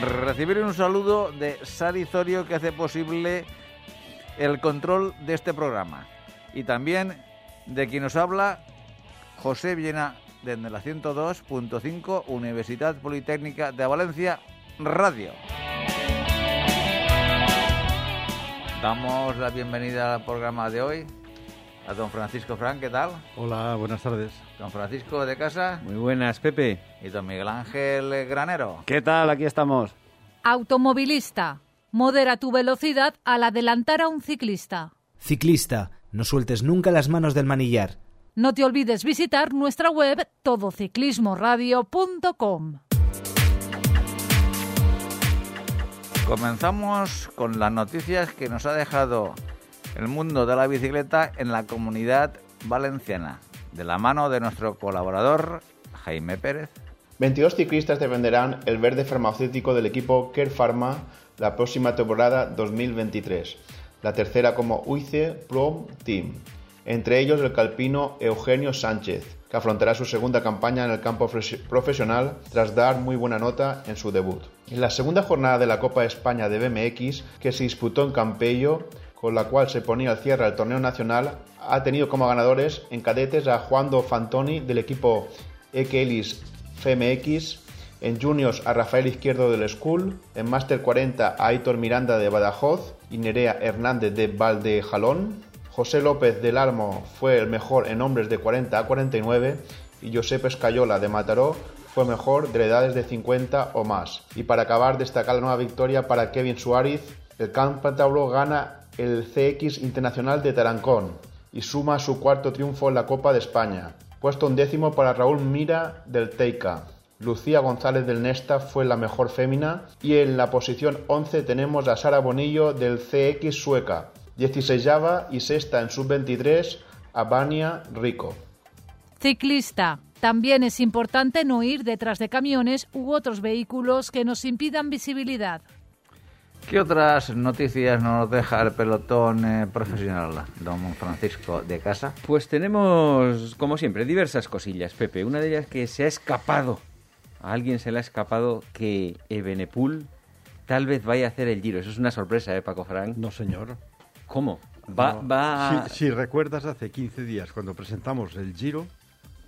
Recibir un saludo de Sari Zorio que hace posible el control de este programa. Y también de quien nos habla, José Villena, desde la 102.5 Universidad Politécnica de Valencia Radio. Damos la bienvenida al programa de hoy a don Francisco Frank, ¿qué tal? Hola, buenas tardes. Don Francisco de casa Muy buenas, Pepe. y don Miguel Ángel Granero. ¿Qué tal? Aquí estamos. Automovilista, modera tu velocidad al adelantar a un ciclista. Ciclista, no sueltes nunca las manos del manillar. No te olvides visitar nuestra web todociclismoradio.com. Comenzamos con las noticias que nos ha dejado el mundo de la bicicleta en la comunidad valenciana, de la mano de nuestro colaborador Jaime Pérez. 22 ciclistas defenderán el verde farmacéutico del equipo Care Pharma la próxima temporada 2023, la tercera como UICE Pro Team. Entre ellos el calpino Eugenio Sánchez, que afrontará su segunda campaña en el campo profesional tras dar muy buena nota en su debut. En la segunda jornada de la Copa España de BMX, que se disputó en Campello, con la cual se ponía al cierre al torneo nacional, ha tenido como ganadores en cadetes a Juando Fantoni del equipo Ekelis FMX, en juniors a Rafael Izquierdo del School, en Master 40 a Aitor Miranda de Badajoz y Nerea Hernández de Valdejalón. José López del Almo fue el mejor en hombres de 40 a 49 y Josep Escayola de Mataró fue mejor de edades de 50 o más. Y para acabar, destacar la nueva victoria para Kevin Suárez. El Cantabro gana el CX Internacional de Tarancón y suma su cuarto triunfo en la Copa de España. Puesto un décimo para Raúl Mira del Teica. Lucía González del Nesta fue la mejor fémina y en la posición 11 tenemos a Sara Bonillo del CX Sueca. 16 y sexta en sub-23 a Vania Rico. Ciclista, también es importante no ir detrás de camiones u otros vehículos que nos impidan visibilidad. ¿Qué otras noticias nos deja el pelotón eh, profesional, don Francisco de casa? Pues tenemos, como siempre, diversas cosillas, Pepe. Una de ellas que se ha escapado. A alguien se le ha escapado que Ebenepul tal vez vaya a hacer el giro. Eso es una sorpresa, ¿eh, Paco Frank? No, señor. ¿Cómo? Va, No. va... Si, si recuerdas, hace 15 días, cuando presentamos el Giro,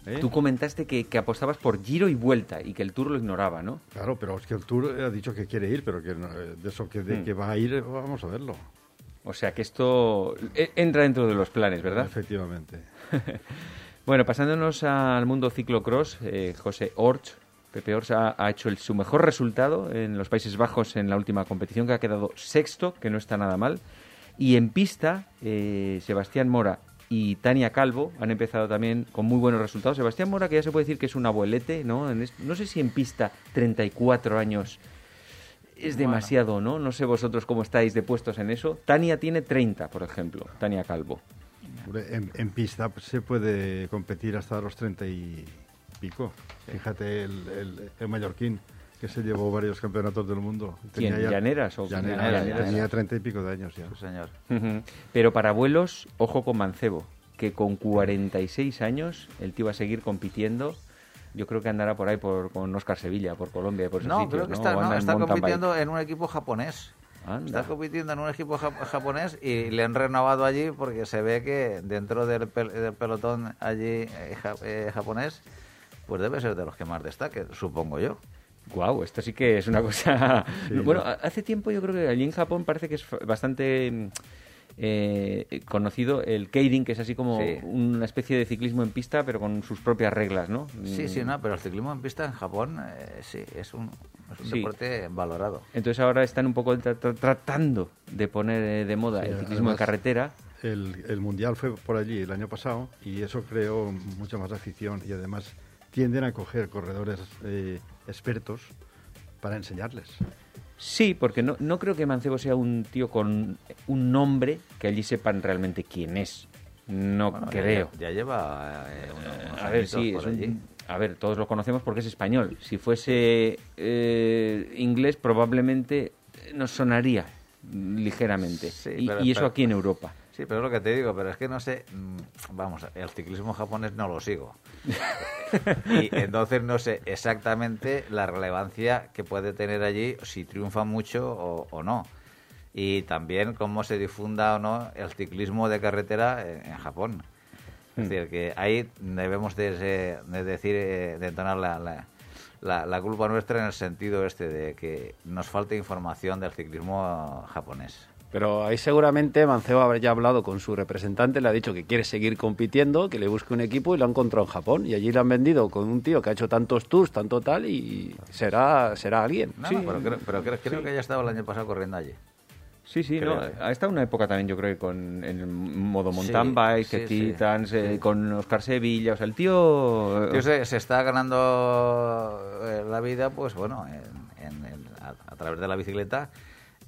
¿eh? Tú comentaste que, que apostabas por giro y vuelta y que el Tour lo ignoraba, ¿no? Claro, pero es que el Tour ha dicho que quiere ir, pero que no- eh, de eso que, de Hmm. que va a ir, vamos a verlo. O sea que esto eh, entra dentro de los planes, ¿verdad? Efectivamente. Bueno, pasándonos al mundo ciclocross, eh, José Orch, Pepe Orch ha, ha hecho el- su mejor resultado en los Países Bajos en la última competición, que ha quedado sexto, que no está nada mal. Y en pista, eh, Sebastián Mora y Tania Calvo han empezado también con muy buenos resultados. Sebastián Mora, que ya se puede decir que es un abuelete, ¿no? En es- no sé si en pista 34 años es demasiado, ¿no? No sé vosotros cómo estáis de puestos en eso. Tania tiene 30, por ejemplo, Tania Calvo. En, en pista se puede competir hasta los 30 y pico. Fíjate el, el- el mallorquín, que se llevó varios campeonatos del mundo. ¿Quién? ¿Llaneras o Llaneras, Llaneras, tenía? 30 y pico de años ya. Sí, señor. Ujú. Pero para vuelos, ojo con Mancebo, que con 46 años el tío va a seguir compitiendo. Yo creo que andará por ahí por, con Oscar Sevilla, por Colombia, por esos No, sitios, creo que ¿no? está, no, está compitiendo en un equipo japonés. Anda. Está compitiendo en un equipo jap- japonés y le han renovado allí porque se ve que dentro del, pel- del pelotón allí eh, ja- eh, japonés, pues debe ser de los que más destaque, supongo yo. Guau, esto sí que es una cosa... Sí, bueno, ¿no? ha- hace tiempo yo creo que allí en Japón parece que es bastante mm, eh, conocido el keirin, que es así como Sí. una especie de ciclismo en pista, pero con sus propias reglas, ¿no? Sí, sí, Mm. no, pero el ciclismo en pista en Japón, eh, sí, es un, es un Sí. deporte valorado. Entonces ahora están un poco tra- tra- tratando de poner eh, de moda el ciclismo de carretera. El, el Mundial fue por allí el año pasado y eso creó mucha más afición y además tienden a coger corredores eh, expertos para enseñarles. Sí, porque no, no creo que Mancebo sea un tío con un nombre que allí sepan realmente quién es. No Bueno, ya creo. lle- Ya, lleva eh, unos- A ver, añitos sí, por es un- allí. a ver, todos lo conocemos porque es español. Si fuese eh, inglés, probablemente nos sonaría ligeramente. Sí, y, pero- y eso pero- aquí en Europa. Sí, pero es lo que te digo, pero es que no sé, mm, vamos, el ciclismo japonés no lo sigo. y entonces no sé exactamente la relevancia que puede tener allí, si triunfa mucho o, o no. Y también cómo se difunda o no el ciclismo de carretera en, en Japón. Hmm. Es decir, que ahí debemos de, de decir, eh, de entonar la, la, la- la culpa nuestra en el sentido este de que nos falta información del ciclismo japonés. Pero ahí seguramente Mancebo habrá ya hablado con su representante, le ha dicho que quiere seguir compitiendo, que le busque un equipo y lo ha encontrado en Japón. Y allí le han vendido con un tío que ha hecho tantos tours, tanto tal, y será, será alguien. No, Sí. no, pero creo, pero creo, creo que ya estaba el año pasado corriendo allí. Sí, sí, Creo, no, ha estado una época también, yo creo, que con en el modo Sí, mountain bike, sí, que sí, Titans, eh, sí. con Oscar Sevilla, o sea, el tío... El tío se, se está ganando eh, la vida, pues bueno, en- en- en- a, a través de la bicicleta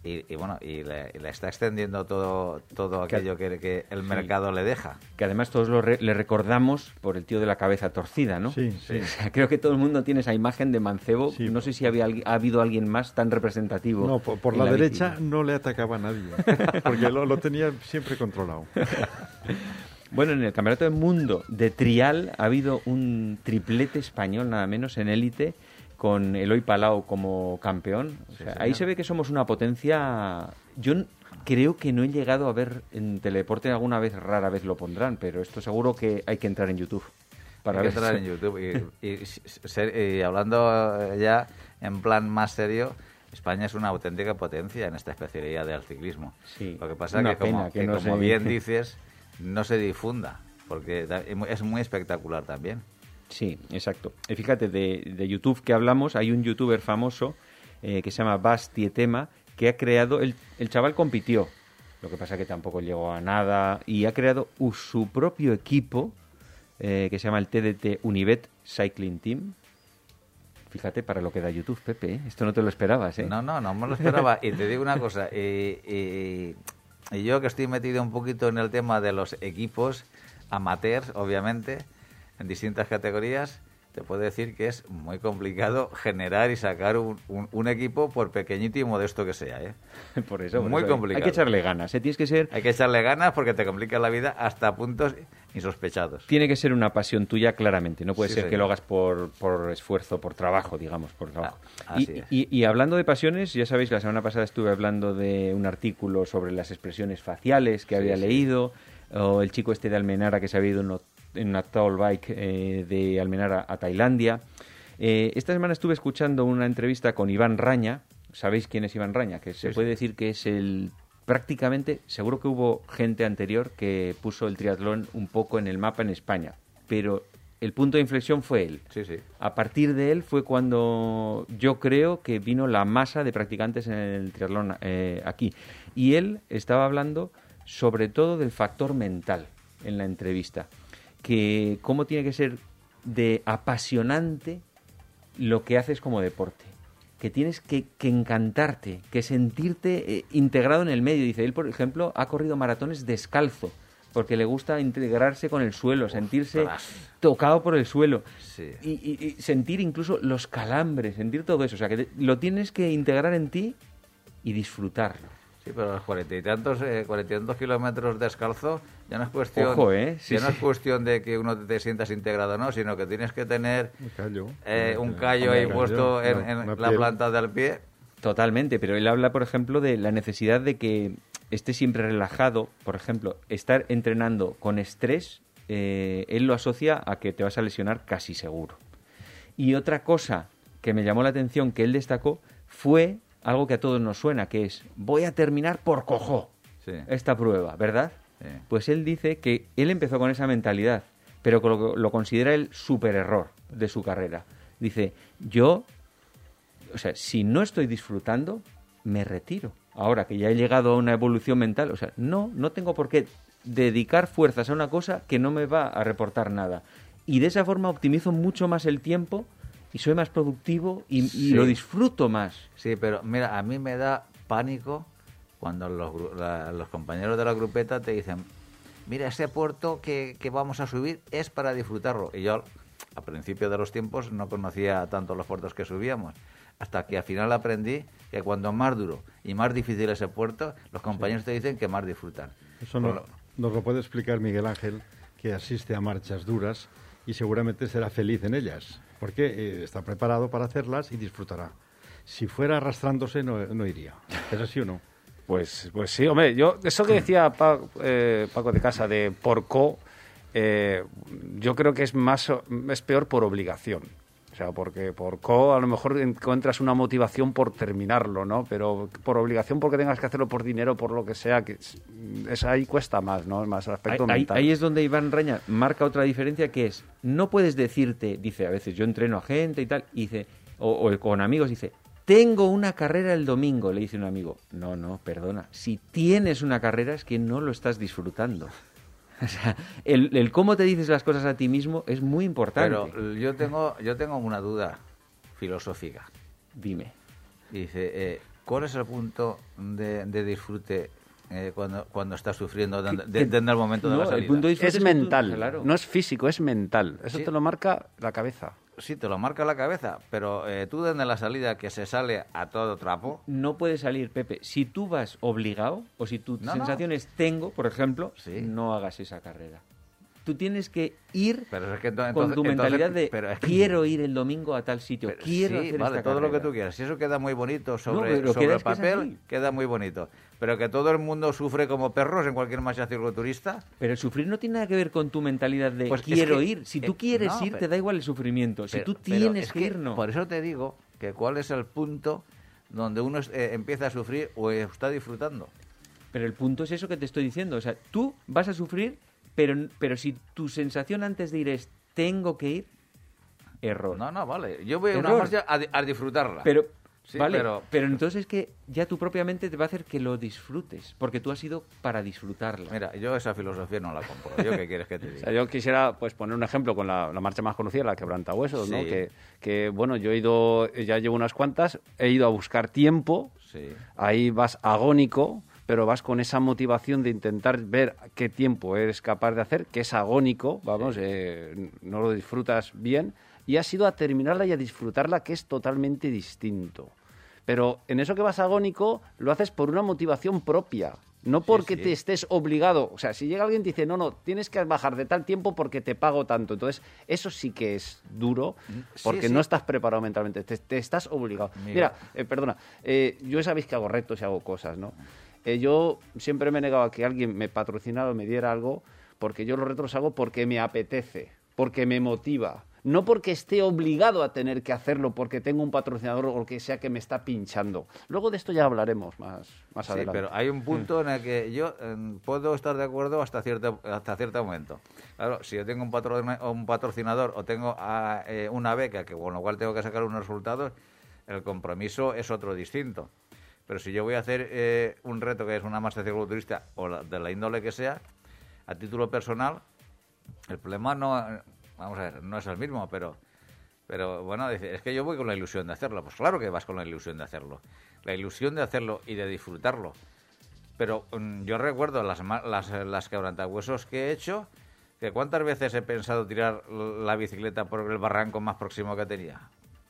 y, y, bueno, y le, y le está extendiendo todo, todo Que- aquello que, que el mercado le deja. Que además todos lo re- le recordamos por el tío de la cabeza torcida, ¿no? Sí, sí. O sea, creo que todo el mundo tiene esa imagen de Mancebo. Sí. no sé si había, ha habido alguien más tan representativo. No, por, la, derecha no le atacaba a nadie, porque lo, lo tenía siempre controlado. Bueno, en el Campeonato del Mundo de Trial ha habido un triplete español, nada menos, en élite, con Eloy Palau como campeón. O sea, ahí se ve que somos una potencia. Yo creo que no he llegado a ver en teledeporte alguna vez, rara vez lo pondrán, pero esto seguro que hay que entrar en YouTube. Para Hay que entrar en YouTube. Y, y ser- y hablando eh, ya en plan más serio, España es una auténtica potencia en esta especialidad del ciclismo. Sí, Lo que pasa que, como, que que no como bien dices, no se difunda, porque es muy espectacular también. Sí, exacto. Y fíjate, de, de YouTube que hablamos, hay un youtuber famoso eh, que se llama Bastietema, que ha creado, el, el chaval compitió, lo que pasa que tampoco llegó a nada, y ha creado su propio equipo, eh, que se llama el TDT Univet Cycling Team. Fíjate para lo que da YouTube, Pepe, ¿eh? esto no te lo esperabas, ¿eh? No, no, no me lo esperaba. Y te digo una cosa, y- y yo que estoy metido un poquito en el tema de los equipos amateurs, obviamente, en distintas categorías, te puedo decir que es muy complicado generar y sacar un, un- un equipo, por pequeñito y modesto que sea. ¿eh? Por eso, por Muy eso complicado. Hay que echarle ganas, ¿eh? Tienes que ser Hay que echarle ganas porque te complica la vida hasta puntos insospechados. Tiene que ser una pasión tuya, claramente. No puede Sí, ser que señor. lo hagas por, por esfuerzo, por trabajo, digamos, por trabajo. Ah, y, y- y hablando de pasiones, ya sabéis, la semana pasada estuve hablando de un artículo sobre las expresiones faciales que Sí, había sí. leído, o el chico este de Almenara que se había ido en, una tall bike eh, de Almenara a Tailandia. Eh, esta semana estuve escuchando una entrevista con Iván Raña. ¿Sabéis quién es Iván Raña? Que se Sí, puede sí. decir que es el prácticamente, seguro que hubo gente anterior que puso el triatlón un poco en el mapa en España, pero el punto de inflexión fue él. Sí, sí. A partir de él fue cuando yo creo que vino la masa de practicantes en el triatlón eh, aquí. Y él estaba hablando sobre todo del factor mental en la entrevista, que cómo tiene que ser de apasionante lo que haces como deporte que tienes que, que encantarte, que sentirte eh, integrado en el medio. Dice, él, por ejemplo, ha corrido maratones descalzo, porque le gusta integrarse con el suelo, sentirse tocado por el suelo. Sí. Y, y- y sentir incluso los calambres, sentir todo eso. O sea, que te- lo tienes que integrar en ti y disfrutarlo. Sí, pero los cuarenta y tantos, eh, cuarenta y tantos kilómetros descalzo ya no es cuestión, Ojo, ¿eh? Sí, ya no sí. es cuestión de que uno te sientas integrado, no, sino que tienes que tener Un callo. eh, un callo Hombre, ahí callo, puesto en, en la piel. planta del pie. Totalmente, pero él habla, por ejemplo, de la necesidad de que esté siempre relajado. Por ejemplo, estar entrenando con estrés, eh, él lo asocia a que te vas a lesionar casi seguro. Y otra cosa que me llamó la atención que él destacó fue algo que a todos nos suena, que es voy a terminar por cojo Sí. esta prueba, ¿verdad? Sí. Pues él dice que él empezó con esa mentalidad, pero lo, lo considera el super error de su carrera. Dice, yo, o sea, si no estoy disfrutando, me retiro. Ahora que ya he llegado a una evolución mental, o sea, no, no tengo por qué dedicar fuerzas a una cosa que no me va a reportar nada. Y de esa forma optimizo mucho más el tiempo y soy más productivo y, y Sí. lo disfruto más. Sí, pero mira, a mí me da pánico cuando los, la- los compañeros de la grupeta te dicen, mira, ese puerto que, que vamos a subir es para disfrutarlo. Y yo, a principio de los tiempos, no conocía tanto los puertos que subíamos. Hasta que al final aprendí que cuando más duro y más difícil es el puerto, los compañeros te dicen que más disfrutan. Eso no- nos lo puede explicar Miguel Ángel, que asiste a marchas duras y seguramente será feliz en ellas, porque eh, está preparado para hacerlas y disfrutará. Si fuera arrastrándose, no, no iría. ¿Es así o no? Pues, pues sí, hombre, yo, eso que decía eh, Paco de Casa de porco, eh, yo creo que es más es peor por obligación. Sea, porque por co a lo mejor encuentras una motivación por terminarlo, ¿no? Pero por obligación porque tengas que hacerlo por dinero, por lo que sea, que es, es ahí cuesta más, ¿no? Más el aspecto ahí- mental. ahí es donde Iván Raña marca otra diferencia que es, no puedes decirte, dice a veces, yo entreno a gente y tal, y dice, o, o con amigos, dice, tengo una carrera el domingo, le dice un amigo. No, no, perdona. Si tienes una carrera es que no lo estás disfrutando. O sea, el, el cómo te dices las cosas a ti mismo es muy importante. Pero yo tengo, yo tengo una duda filosófica. Dime. Dice, eh, ¿cuál es el punto de, de disfrute eh, cuando, cuando estás sufriendo de- de- desde el momento de No, la el salida? punto de disfrute es tu- mental, claro. no es físico, es mental. Eso Sí. te lo marca la cabeza. Sí, te lo marca la cabeza, pero eh, tú desde la salida que se sale a todo trapo, no puede salir, Pepe. Si tú vas obligado o si tu No, sensación es tengo, por ejemplo, Sí. no hagas esa carrera. Tú tienes que ir pero es que ento- con tu mentalidad entonces- de pero es que- quiero ir el domingo a tal sitio, pero quiero sí, hacer vale, esta todo lo que tú quieras. Si eso queda muy bonito sobre, sobre el papel, queda muy bonito. Pero que todo el mundo sufre como perros en cualquier marcha cicloturista, Pero el sufrir no tiene nada que ver con tu mentalidad de Pues es quiero que- ir. Si eh, tú quieres no, ir, pero- te da igual el sufrimiento. Si Pero- tú tienes es que, ir, no. Por eso te digo que cuál es el punto donde uno eh, empieza a sufrir o está disfrutando. Pero el punto es eso que te estoy diciendo. O sea, tú vas a sufrir, pero, pero si tu sensación antes de ir es tengo que ir, error. No, no, vale. Yo voy a una marcha a disfrutarla. Pero, Sí, vale, pero- pero... entonces es que ya tu propia mente te va a hacer que lo disfrutes, porque tú has ido para disfrutarla. Mira, yo esa filosofía no la compro. ¿Yo qué quieres que te O diga? sea, yo quisiera pues poner un ejemplo con la, la marcha más conocida, la quebrantahuesos, ¿no? Sí. Que, que, bueno, yo he ido, ya llevo unas cuantas, he ido a buscar tiempo, Sí. ahí vas agónico, pero vas con esa motivación de intentar ver qué tiempo eres capaz de hacer, que es agónico, vamos, eh, no lo disfrutas bien, y has ido a terminarla y a disfrutarla, que es totalmente distinto. Pero en eso que vas agónico, lo haces por una motivación propia. No porque sí. te estés obligado. O sea, si llega alguien y te dice, no, no, tienes que bajar de tal tiempo porque te pago tanto. Entonces, eso sí que es duro Sí, porque sí. no estás preparado mentalmente. Te, te estás obligado. Mira. Mira, eh, perdona, eh, yo sabéis que hago retos y hago cosas, ¿no? Eh, yo siempre me he negado a que alguien me patrocinara o me diera algo porque yo los retos los hago porque me apetece, porque me motiva. No porque esté obligado a tener que hacerlo, porque tengo un patrocinador o que sea que me está pinchando. Luego de esto ya hablaremos más, más Sí, adelante. pero hay un punto en el que yo eh, puedo estar de acuerdo hasta cierto, hasta cierto momento. Claro, si yo tengo un, patro- un patrocinador o tengo ah, eh, una beca, que con lo cual tengo que sacar unos resultados, el compromiso es otro distinto. Pero si yo voy a hacer eh, un reto que es una marcha cicloturista o la- de la índole que sea, a título personal, el problema no, vamos a ver, no es el mismo, pero, pero bueno, es que yo voy con la ilusión de hacerlo. Pues claro que vas con la ilusión de hacerlo. La ilusión de hacerlo y de disfrutarlo. Pero mm, yo recuerdo las, las, las quebrantahuesos que he hecho, que cuántas veces he pensado tirar la bicicleta por el barranco más próximo que tenía.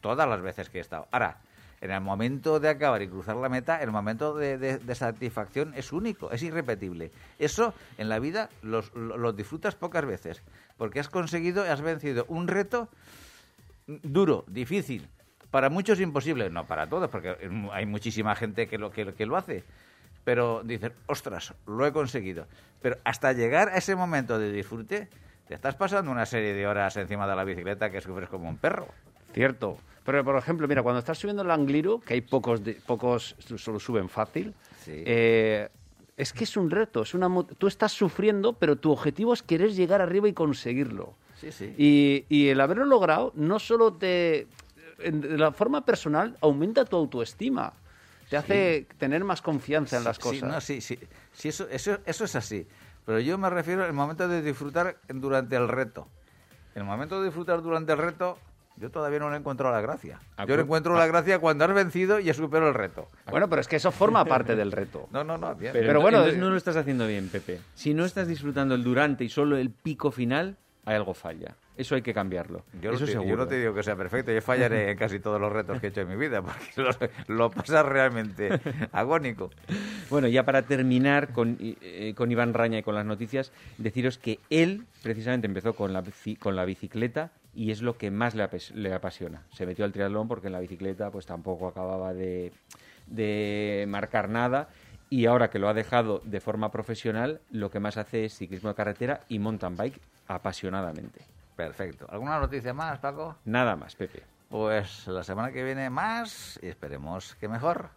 Todas las veces que he estado. Ahora, en el momento de acabar y cruzar la meta, el momento de, satisfacción es único, es irrepetible. Eso en la vida los, lo- lo disfrutas pocas veces, porque has conseguido, has vencido un reto duro, difícil, para muchos imposible, no para todos, porque hay muchísima gente que lo, que, que lo hace, pero dices, ostras, lo he conseguido. Pero hasta llegar a ese momento de disfrute, te estás pasando una serie de horas encima de la bicicleta que sufres como un perro. Cierto. Pero, por ejemplo, mira, cuando estás subiendo el Angliru, que hay pocos, de- pocos solo suben fácil, Sí. eh, es que es un reto. Es una, tú estás sufriendo, pero tu objetivo es querer llegar arriba y conseguirlo. Sí, sí. Y, y el haberlo logrado no solo te... de la forma personal aumenta tu autoestima. Te hace tener más confianza en las Sí, cosas. no, sí, sí, sí, eso, eso, eso es así. Pero yo me refiero al momento de disfrutar durante el reto. El momento de disfrutar durante el reto, Yo todavía no le he encontrado la gracia. Ah, Yo le encuentro la gracia cuando has vencido y has superado el reto. Bueno, pero es que eso forma parte del reto. No, no, no, bien. Pero, Pero bueno, entonces no lo estás haciendo bien, Pepe. Si no estás disfrutando el durante y solo el pico final, algo falla. Eso hay que cambiarlo. Yo Eso te, yo seguro. no te digo que sea perfecto, yo fallaré en casi todos los retos que he hecho en mi vida, porque lo, lo pasas realmente agónico. Bueno, ya para terminar con, eh, con Iván Raña y con las noticias, deciros que él precisamente empezó con la, con la bicicleta y es lo que más le, le apasiona. Se metió al triatlón porque en la bicicleta pues tampoco acababa de, de marcar nada y ahora que lo ha dejado de forma profesional, lo que más hace es ciclismo de carretera y mountain bike apasionadamente. Perfecto. ¿Alguna noticia más, Paco? Nada más, Pepe. Pues la semana que viene más y esperemos que mejor.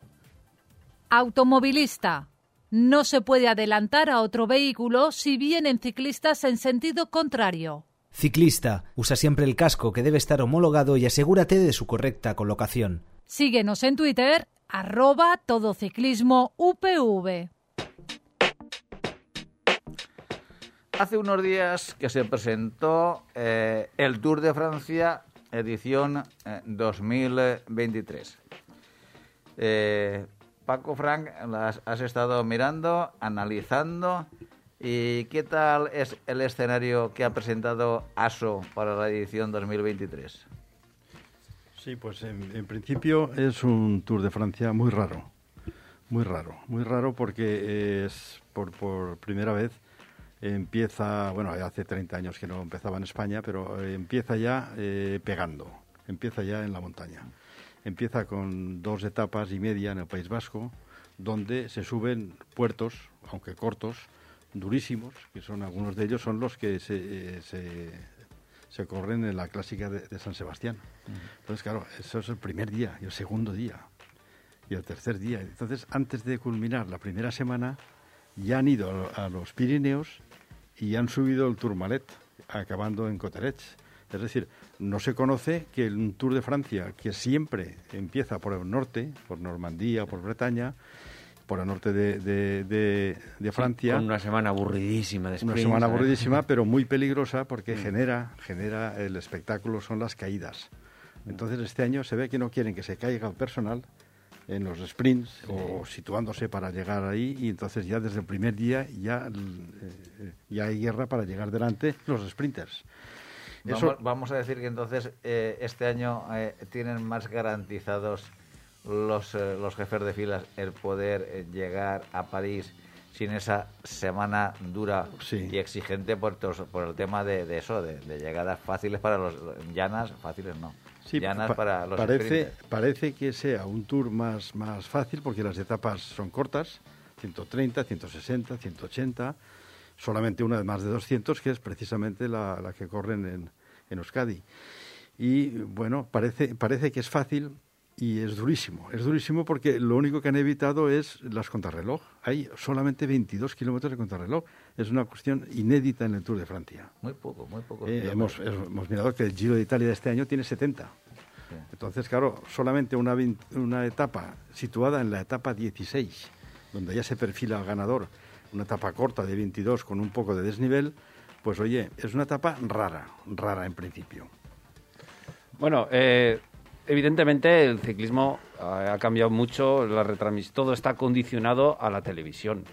Automovilista. No se puede adelantar a otro vehículo si vienen ciclistas en sentido contrario. Ciclista, usa siempre el casco que debe estar homologado y asegúrate de su correcta colocación. Síguenos en Twitter, arroba todociclismo UPV. Hace unos días que se presentó eh, el Tour de Francia edición eh, 2023. Eh, Paco Frank, las has estado mirando, analizando. ¿Y qué tal es el escenario que ha presentado ASO para la edición 2023? Sí, pues en, principio es un Tour de Francia muy raro, muy raro, muy raro porque es por, por primera vez empieza, bueno, hace 30 años que no empezaba en España, pero eh, empieza ya eh, pegando, empieza ya en la montaña. Empieza con dos etapas y media en el País Vasco, donde se suben puertos, aunque cortos, durísimos, que son algunos de ellos son los que se, eh, se, se corren en la clásica de, San Sebastián. Entonces, claro, eso es el primer día y el segundo día y el tercer día. Entonces, antes de culminar la primera semana, ya han ido a, a los Pirineos y han subido el Tourmalet, acabando en Coterets. Es decir, no se conoce que un Tour de Francia, que siempre empieza por el norte, por Normandía, por Bretaña, por el norte de, de- de- de Francia, Con una semana aburridísima de una sprints, semana ¿eh? aburridísima, pero muy peligrosa porque genera, genera el espectáculo, son las caídas. Entonces este año se ve que no quieren que se caiga el personal en los sprints o situándose para llegar ahí y entonces ya desde el primer día ya, eh, ya hay guerra para llegar delante los sprinters. Eso- Vamos, vamos a decir que entonces eh, este año eh, tienen más garantizados los, eh, los jefes de filas el poder eh, llegar a París sin esa semana dura Sí. y exigente por, por el tema de, de eso, de, de llegadas fáciles para los llanas, fáciles no, Sí, llanas pa- para los parece, sprinters. parece que sea un tour más, más fácil porque las etapas son cortas, 130, 160, 180, solamente una de más de 200 que es precisamente la, la que corren en, en Euskadi. Y bueno, parece, parece que es fácil y es durísimo. Es durísimo porque lo único que han evitado es las contrarreloj. Hay solamente 22 kilómetros de contrarreloj. Es una cuestión inédita en el Tour de Francia. Muy poco, muy poco. Eh, hemos, hemos mirado que el Giro de Italia de este año tiene 70. Entonces, claro, solamente una, una etapa situada en la etapa 16, donde ya se perfila el ganador, una etapa corta de 22 con un poco de desnivel, pues oye, es una etapa rara, rara en principio. Bueno, eh, evidentemente el ciclismo eh, ha cambiado mucho, la retransmis- todo está condicionado a la televisión.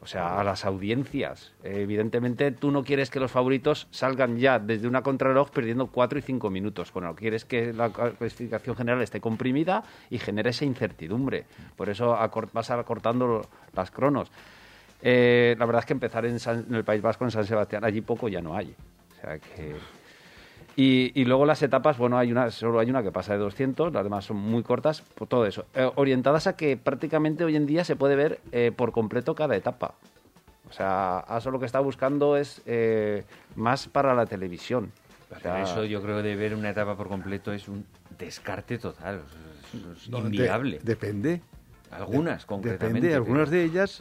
O sea, a las audiencias. Evidentemente, tú no quieres que los favoritos salgan ya desde una contrarreloj perdiendo cuatro y cinco minutos. Bueno, quieres que la clasificación general esté comprimida y genere esa incertidumbre. Por eso vas acortando las cronos. Eh, la verdad es que empezar en, San- en el País Vasco, en San Sebastián, allí poco ya no hay. O sea que... Y, y luego las etapas, bueno, hay una, solo hay una que pasa de 200, las demás son muy cortas, por todo eso. Eh, orientadas a que prácticamente hoy en día se puede ver eh, por completo cada etapa. O sea, ASO lo que está buscando es eh, más para la televisión. O Pero sea, eso yo creo que de ver una etapa por completo es un descarte total. Es, es No, de- inviable. depende. Algunas, concretamente. Depende, algunas de ellas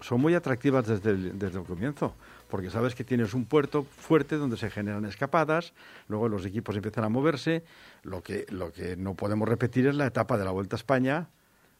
son muy atractivas desde el, desde el comienzo, porque sabes que tienes un puerto fuerte donde se generan escapadas, luego los equipos empiezan a moverse. Lo que, lo que no podemos repetir es la etapa de la Vuelta a España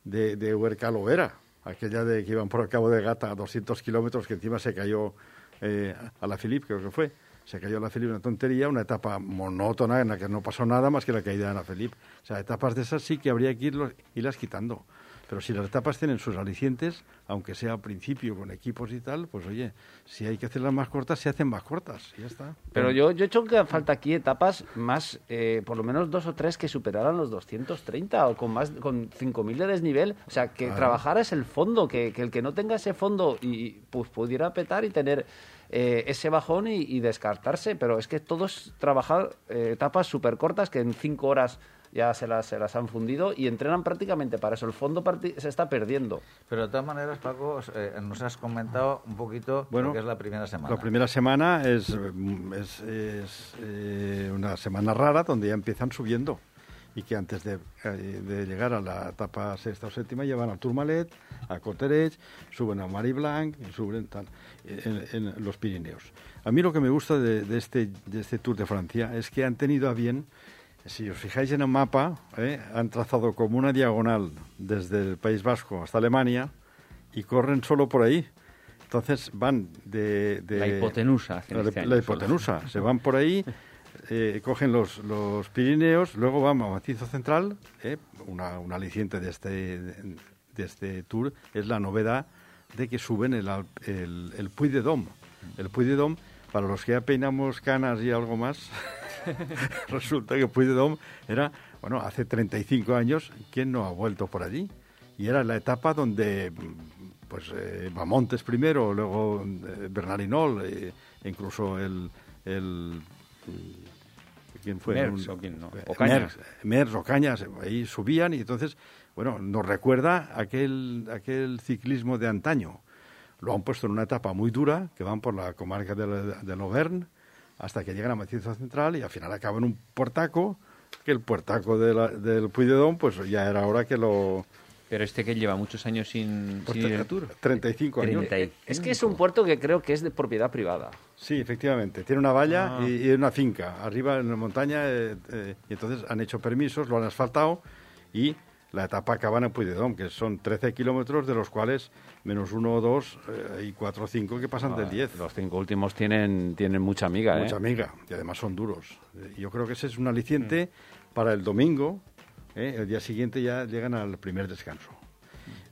de, de Huerca a Lovera, aquella de que iban por el Cabo de Gata a 200 kilómetros, que encima se cayó eh, a la Philippe, creo que fue. Se cayó la Felipe una tontería, una etapa monótona en la que no pasó nada más que la caída de la Felipe. O sea, etapas de esas sí que habría que irlas quitando. Pero si las etapas tienen sus alicientes, aunque sea al principio con equipos y tal, pues oye, si hay que hacerlas más cortas, se hacen más cortas. Y ya está. Pero yo, yo he hecho que falta aquí etapas más, eh, por lo menos dos o tres que superaran los 230 o con más con 5.000 de desnivel. O sea, que trabajar es el fondo, que, que el que no tenga ese fondo y pues pudiera petar y tener eh, ese bajón y, y descartarse. Pero es que todos trabajar eh, etapas súper cortas que en cinco horas ya se las, se las han fundido y entrenan prácticamente para eso. El fondo parti- se está perdiendo. Pero de todas maneras, Paco, eh, nos has comentado un poquito Bueno, lo que es la primera semana. La primera semana es, mm, es, es, eh, una semana rara donde ya empiezan subiendo y que antes de, eh, de llegar a la etapa sexta o séptima llevan a Tourmalet, a Coterech, suben a Marie Blanc y suben tal, en, en los Pirineos. A mí lo que me gusta de, de este, de este Tour de Francia es que han tenido a bien, si os fijáis en el mapa, eh, han trazado como una diagonal desde el País Vasco hasta Alemania y corren solo por ahí. Entonces van de... de- La hipotenusa La, este la hipotenusa. Se van por ahí, eh, cogen los, los Pirineos, luego van a Macizo Central. eh, una, un aliciente de este, de este tour es la novedad de que suben el, el, el Puy de Dom. El Puy de Dom, para los que ya peinamos canas y algo más, resulta que Puy de Dom era, bueno, hace 35 años, ¿quién no ha vuelto por allí? Y era la etapa donde, mm, pues, eh, Bamontes primero, luego eh, eh, incluso el... el mm, ¿Quién fue? Merckx Un- o quién no, eh, Ocaña. Merckx, Merckx, Ocañas, ahí subían y entonces, bueno, nos recuerda aquel, aquel ciclismo de antaño. Lo han puesto en una etapa muy dura, que van por la comarca del, del Auvergne, hasta que llegan a Macizo Central y al final acaban en un puertaco, que el puertaco de la- del Puy de Dom, pues ya era hora que lo... Pero este que lleva muchos años sin, pues, sin ir al Tour. 35 años. 30 Es que es un puerto que creo que es de propiedad privada. Sí, efectivamente. Tiene una valla Ah. y, y una finca arriba en la montaña. eh, eh, y entonces han hecho permisos, lo han asfaltado y la etapa acaba en Puigdedom, que son 13 kilómetros, de los cuales menos uno o dos eh, y cuatro o cinco que pasan del 10. Los cinco últimos tienen, tienen mucha amiga, ¿eh? Mucha amiga. Y además son duros. Eh, Yo creo que ese es un aliciente para el domingo. eh, El día siguiente ya llegan al primer descanso.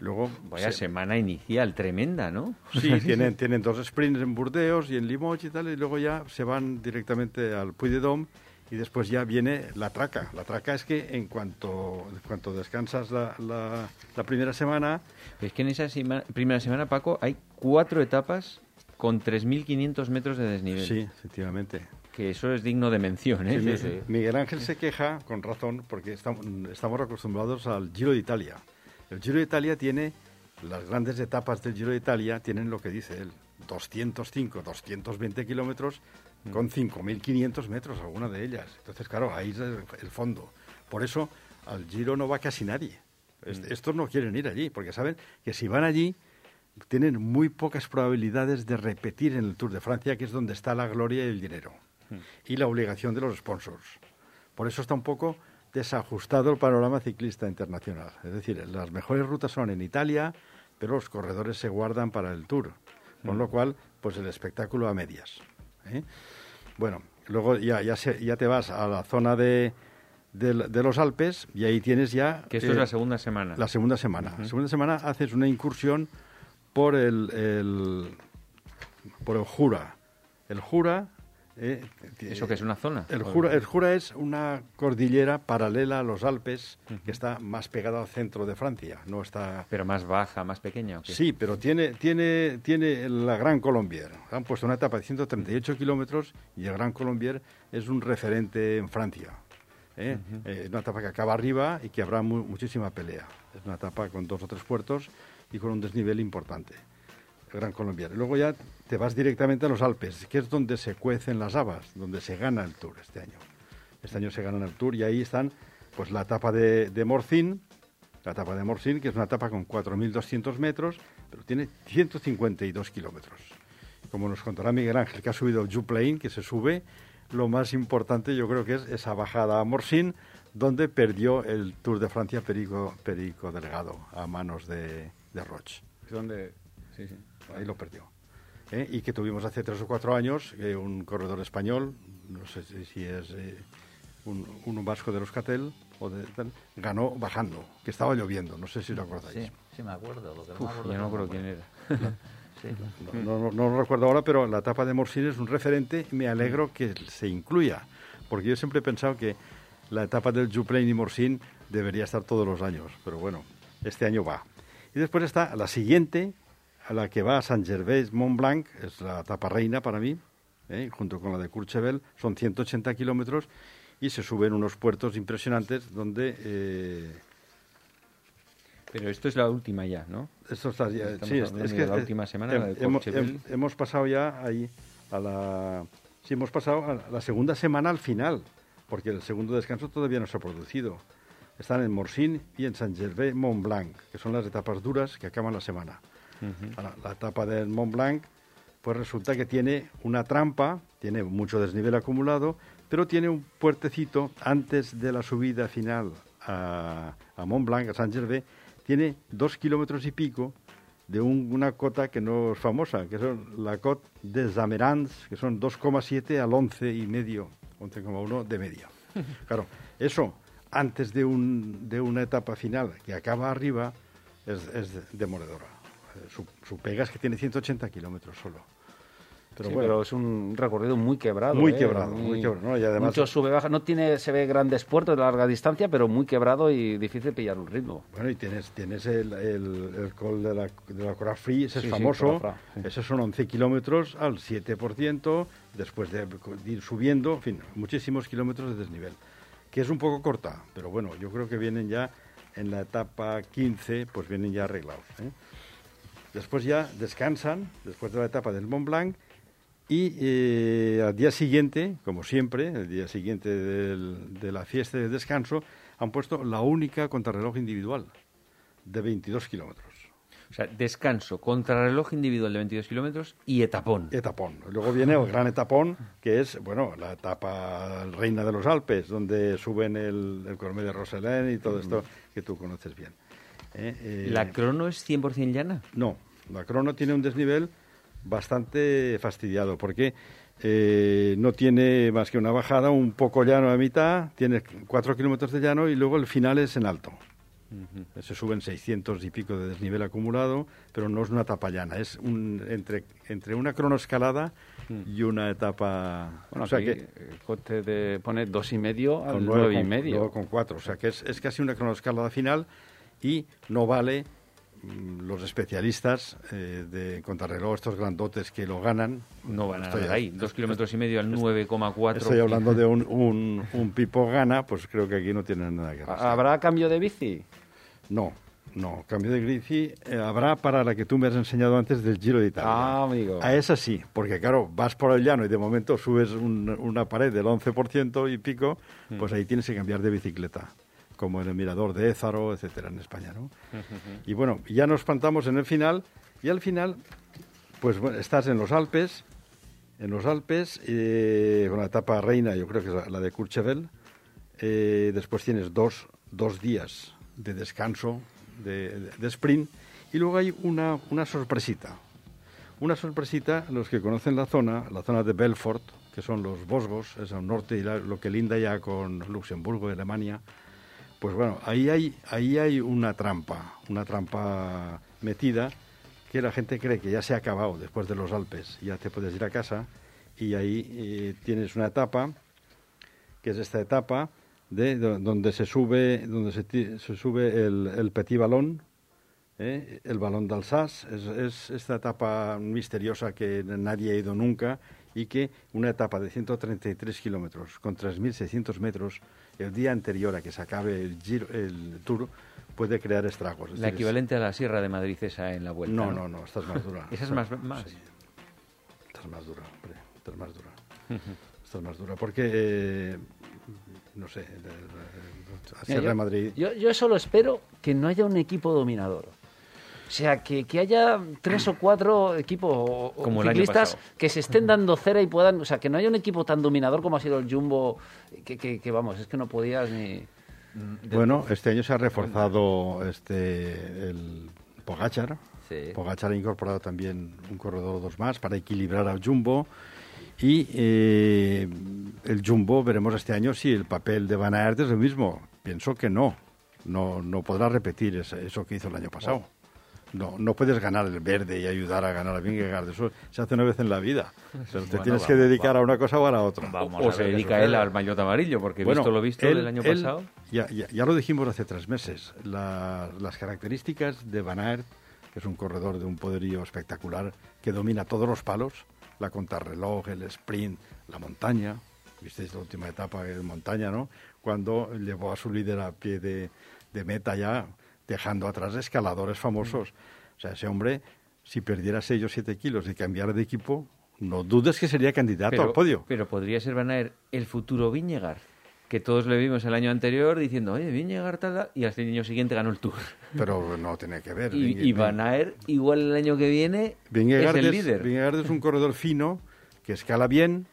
Luego Vaya se- semana inicial tremenda, ¿no? Sí, tienen, tienen dos sprints en Burdeos y en Limoges y tal, y luego ya se van directamente al Puy de Dom y después ya viene la traca. La traca es que en cuanto, en cuanto descansas la, la, la primera semana, Es que en esa sema- primera semana, Paco, hay cuatro etapas con 3.500 metros de desnivel. sí, efectivamente. Que eso es digno de mención, ¿eh? Sí, Mi- Miguel Ángel se queja, con razón, porque estamos, estamos acostumbrados al Giro de Italia. El Giro de Italia tiene, las grandes etapas del Giro de Italia tienen lo que dice él, 205, 220 kilómetros con 5.500 metros, alguna de ellas. Entonces, claro, ahí es el, fondo. Por eso al Giro no va casi nadie. Est- Estos no quieren ir allí, porque saben que si van allí tienen muy pocas probabilidades de repetir en el Tour de Francia, que es donde está la gloria y el dinero. Y la obligación de los sponsors. Por eso está un poco desajustado el panorama ciclista internacional. Es decir, las mejores rutas son en Italia, pero los corredores se guardan para el Tour. Con lo cual, pues el espectáculo a medias. ¿Eh? Bueno, luego ya, ya, se- ya te vas a la zona de, de, de los Alpes y ahí tienes ya... Que esto eh, es la segunda semana. la segunda semana. La segunda semana haces una incursión por el, el- por el Jura. El Jura... eh, ¿Eso que es una zona? el Jura, el Jura es una cordillera paralela a los Alpes que está más pegada al centro de Francia. No está Pero más baja, más pequeña. ¿o qué? Sí, pero tiene, tiene, tiene la Gran Colombier. Han puesto una etapa de 138 kilómetros y el Gran Colombier es un referente en Francia. ¿eh? Eh, una etapa que acaba arriba y que habrá mu- muchísima pelea. Es una etapa con dos o tres puertos y con un desnivel importante. Gran Colombier. Luego ya te vas directamente a los Alpes, que es donde se cuecen las habas, donde se gana el Tour este año. Este año se gana el Tour y ahí están pues la etapa de, de Morcín, la etapa de Morcín, que es una etapa con 4.200 metros, pero tiene 152 kilómetros. Como nos contará Miguel Ángel, que ha subido Juplain, que se sube, lo más importante yo creo que es esa bajada a Morcín, donde perdió el Tour de Francia Perico, Perico Delgado a manos de, de Roche. Donde... Sí, sí. Ahí lo perdió. ¿eh? y que tuvimos hace tres o cuatro años eh, un corredor español, no sé si, es eh, un, un vasco de los Catel, o de, tal, ganó bajando, que estaba lloviendo, no sé si lo acordáis. Sí, sí me acuerdo. Lo que no Uf, me acuerdo ya no es me acuerdo cómo quién era. Sí. No, no- no lo recuerdo ahora, pero la etapa de Morsin es un referente y me alegro que se incluya, porque yo siempre he pensado que la etapa del Juplain y Morsin debería estar todos los años, pero bueno, este año va. Y después está la siguiente, a la que va a San Gervais Mont Blanc, es la etapa reina para mí, ¿eh? junto con la de Courchevel, son 180 kilómetros y se suben unos puertos impresionantes donde... eh, Pero esto es la última ya, ¿no? Esto está ya- Estamos sí, es, que la última semana, la de hemos, hemos pasado ya ahí a la sí hemos pasado a la segunda semana al final, porque el segundo descanso todavía no se ha producido. Están en Morsin y en Saint Gervais Mont Blanc, que son las etapas duras que acaban la semana. La etapa del Mont Blanc, pues resulta que tiene una trampa, tiene mucho desnivel acumulado, pero tiene un puertecito antes de la subida final a, a Mont Blanc, a Saint Gervais, tiene dos kilómetros y pico de un- una cota que no es famosa, que son la cota de Zamerans, que son 2,7 al 11 y medio, 11,1 de media. Claro, eso antes de, un, de una etapa final que acaba arriba es, es demoledora. Su, su pega es que tiene 180 kilómetros solo. Pero Sí, bueno, pero es un recorrido muy quebrado. Muy ¿eh? quebrado, muy quebrado, ¿no? Y además- Mucho sube baja. No tiene, se ve grandes puertos de larga distancia, pero muy quebrado y difícil pillar un ritmo. Bueno, y tienes, tienes el, el, el col de la, de la Cora Free, ese Sí, es famoso. Fra, sí. Esos son 11 kilómetros al 7%, después de ir subiendo, en fin, muchísimos kilómetros de desnivel. Que es un poco corta, pero bueno, yo creo que vienen ya en la etapa 15, pues vienen ya arreglados. ¿eh? Después ya descansan, después de la etapa del Mont Blanc, y eh, al día siguiente, como siempre, el día siguiente del- de la fiesta de descanso, han puesto la única contrarreloj individual de 22 kilómetros. O sea, descanso, contrarreloj individual de 22 kilómetros y etapón. Etapón. Luego viene el gran etapón, que es, bueno, la etapa reina de los Alpes, donde suben el, el Cormet de Roselén y todo esto que tú conoces bien. ¿eh? Eh, ¿La crono es 100% llana? No, la crono tiene un desnivel bastante fastidiado porque eh, no tiene más que una bajada, un poco llano a mitad, tiene cuatro kilómetros de llano y luego el final es en alto. Se suben 600 y pico de desnivel acumulado, pero no es una etapa llana, es un, entre, entre una cronoescalada y una etapa... Bueno, o sea que, el coste de, pone dos y medio al con nueve y con- medio. con cuatro, o sea que es, es casi una cronoescalada final y no vale los especialistas eh, de contrarreloj, estos grandotes que lo ganan. No van a ganar ahí. Dos kilómetros y medio al 9,4. Estoy hablando de un, un, un pipo gana, pues creo que aquí no tienen nada que rascar. ¿Habrá cambio de bici? No, no, cambio de grici eh, habrá para la que tú me has enseñado antes del Giro de Italia. Ah, amigo. A esa sí, porque claro, vas por el llano y de momento subes un- una pared del 11% y pico, pues ahí tienes que cambiar de bicicleta, como en el Mirador de Ézaro, etcétera, en España, ¿no? Y bueno, ya nos espantamos en el final, y al final, pues bueno, estás en los Alpes, en los Alpes, eh, con la etapa reina, yo creo que es la, la de Courchevel, eh, después tienes dos, dos días de descanso, de, de- de sprint, y luego hay una, una sorpresita. Una sorpresita, los que conocen la zona, la zona de Belfort, que son los Vosgos, es al norte y la- lo que linda ya con Luxemburgo y Alemania, pues bueno, ahí hay, ahí hay una trampa, una trampa metida que la gente cree que ya se ha acabado después de los Alpes, ya te puedes ir a casa y ahí eh, tienes una etapa, que es esta etapa de do- donde se sube, donde se, se sube el, el Petit Ballon, ¿eh? el balón de es, es esta etapa misteriosa que nadie ha ido nunca y que una etapa de 133 kilómetros con 3.600 metros el día anterior a que se acabe el, giro, el tour puede crear estragos. Es La decir, es- equivalente a la Sierra de Madrid esa en la vuelta. No, no, no, esta es más dura. Esa es más... más. Sí. Esta es más dura, hombre, esta es más dura. Esta es más dura porque, eh, no sé, la- la- la Sierra Mira, de Madrid... Yo, yo solo espero que no haya un equipo dominador. O sea, que, que haya tres o cuatro equipos o- Como ciclistas que se estén dando cera y puedan... O sea, que no haya un equipo tan dominador como ha sido el Jumbo, que, que- que, vamos, es que no podías ni... Bueno, este año se ha reforzado este el Pogachar, Sí. Pogachar ha incorporado también un corredor o dos más para equilibrar al Jumbo. Y eh, el Jumbo, veremos este año si el papel de Van Aert es el mismo. Pienso que no. No, no podrá repetir eso que hizo el año pasado. No, no puedes ganar el verde y ayudar a ganar a Vingegaard. Eso se hace una vez en la vida. O sea, te Bueno, tienes va- que dedicar va- a una cosa o a la otra. Vamos o a se dedica él al maillot amarillo, porque Bueno, visto lo visto él- del año él- pasado. Ya, ya- ya lo dijimos hace tres meses. La- las características de Van Aert, que es un corredor de un poderío espectacular, que domina todos los palos, la contrarreloj, el sprint, la montaña. Visteis la última etapa en montaña, ¿no? Cuando llevó a su líder a pie de, de meta ya, dejando atrás escaladores famosos. O sea, ese hombre, si perdiera 6 o 7 kilos y cambiara de equipo, no dudes que sería candidato pero, al podio. pero podría ser Van Aert el futuro Viñegar, que todos le vimos el año anterior diciendo, oye, Viñegar tal, y al año siguiente ganó el Tour. Pero no tiene que ver. Y, y Van Aert, igual el año que viene, Vingegaard es el líder. Vingegaard es un corredor fino que escala bien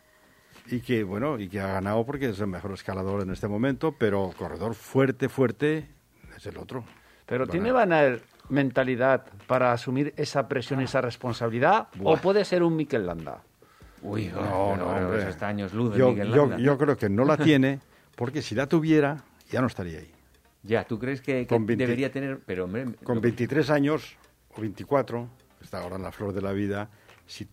y que bueno y que ha ganado porque es el mejor escalador en este momento, pero corredor fuerte, fuerte es el otro. Pero ¿tiene Aert mentalidad para asumir esa presión y esa responsabilidad? ¿O puede ser un Mikel Landa? Uy, No, no, pero hombre. eso está años luz de Yo, yo, Landa. yo creo que no la tiene porque si la tuviera ya no estaría ahí. Ya, ¿tú crees que, que Con 20 debería tener...? Pero, hombre, Con lo- 23 años o 24, está ahora en la flor de la vida, si,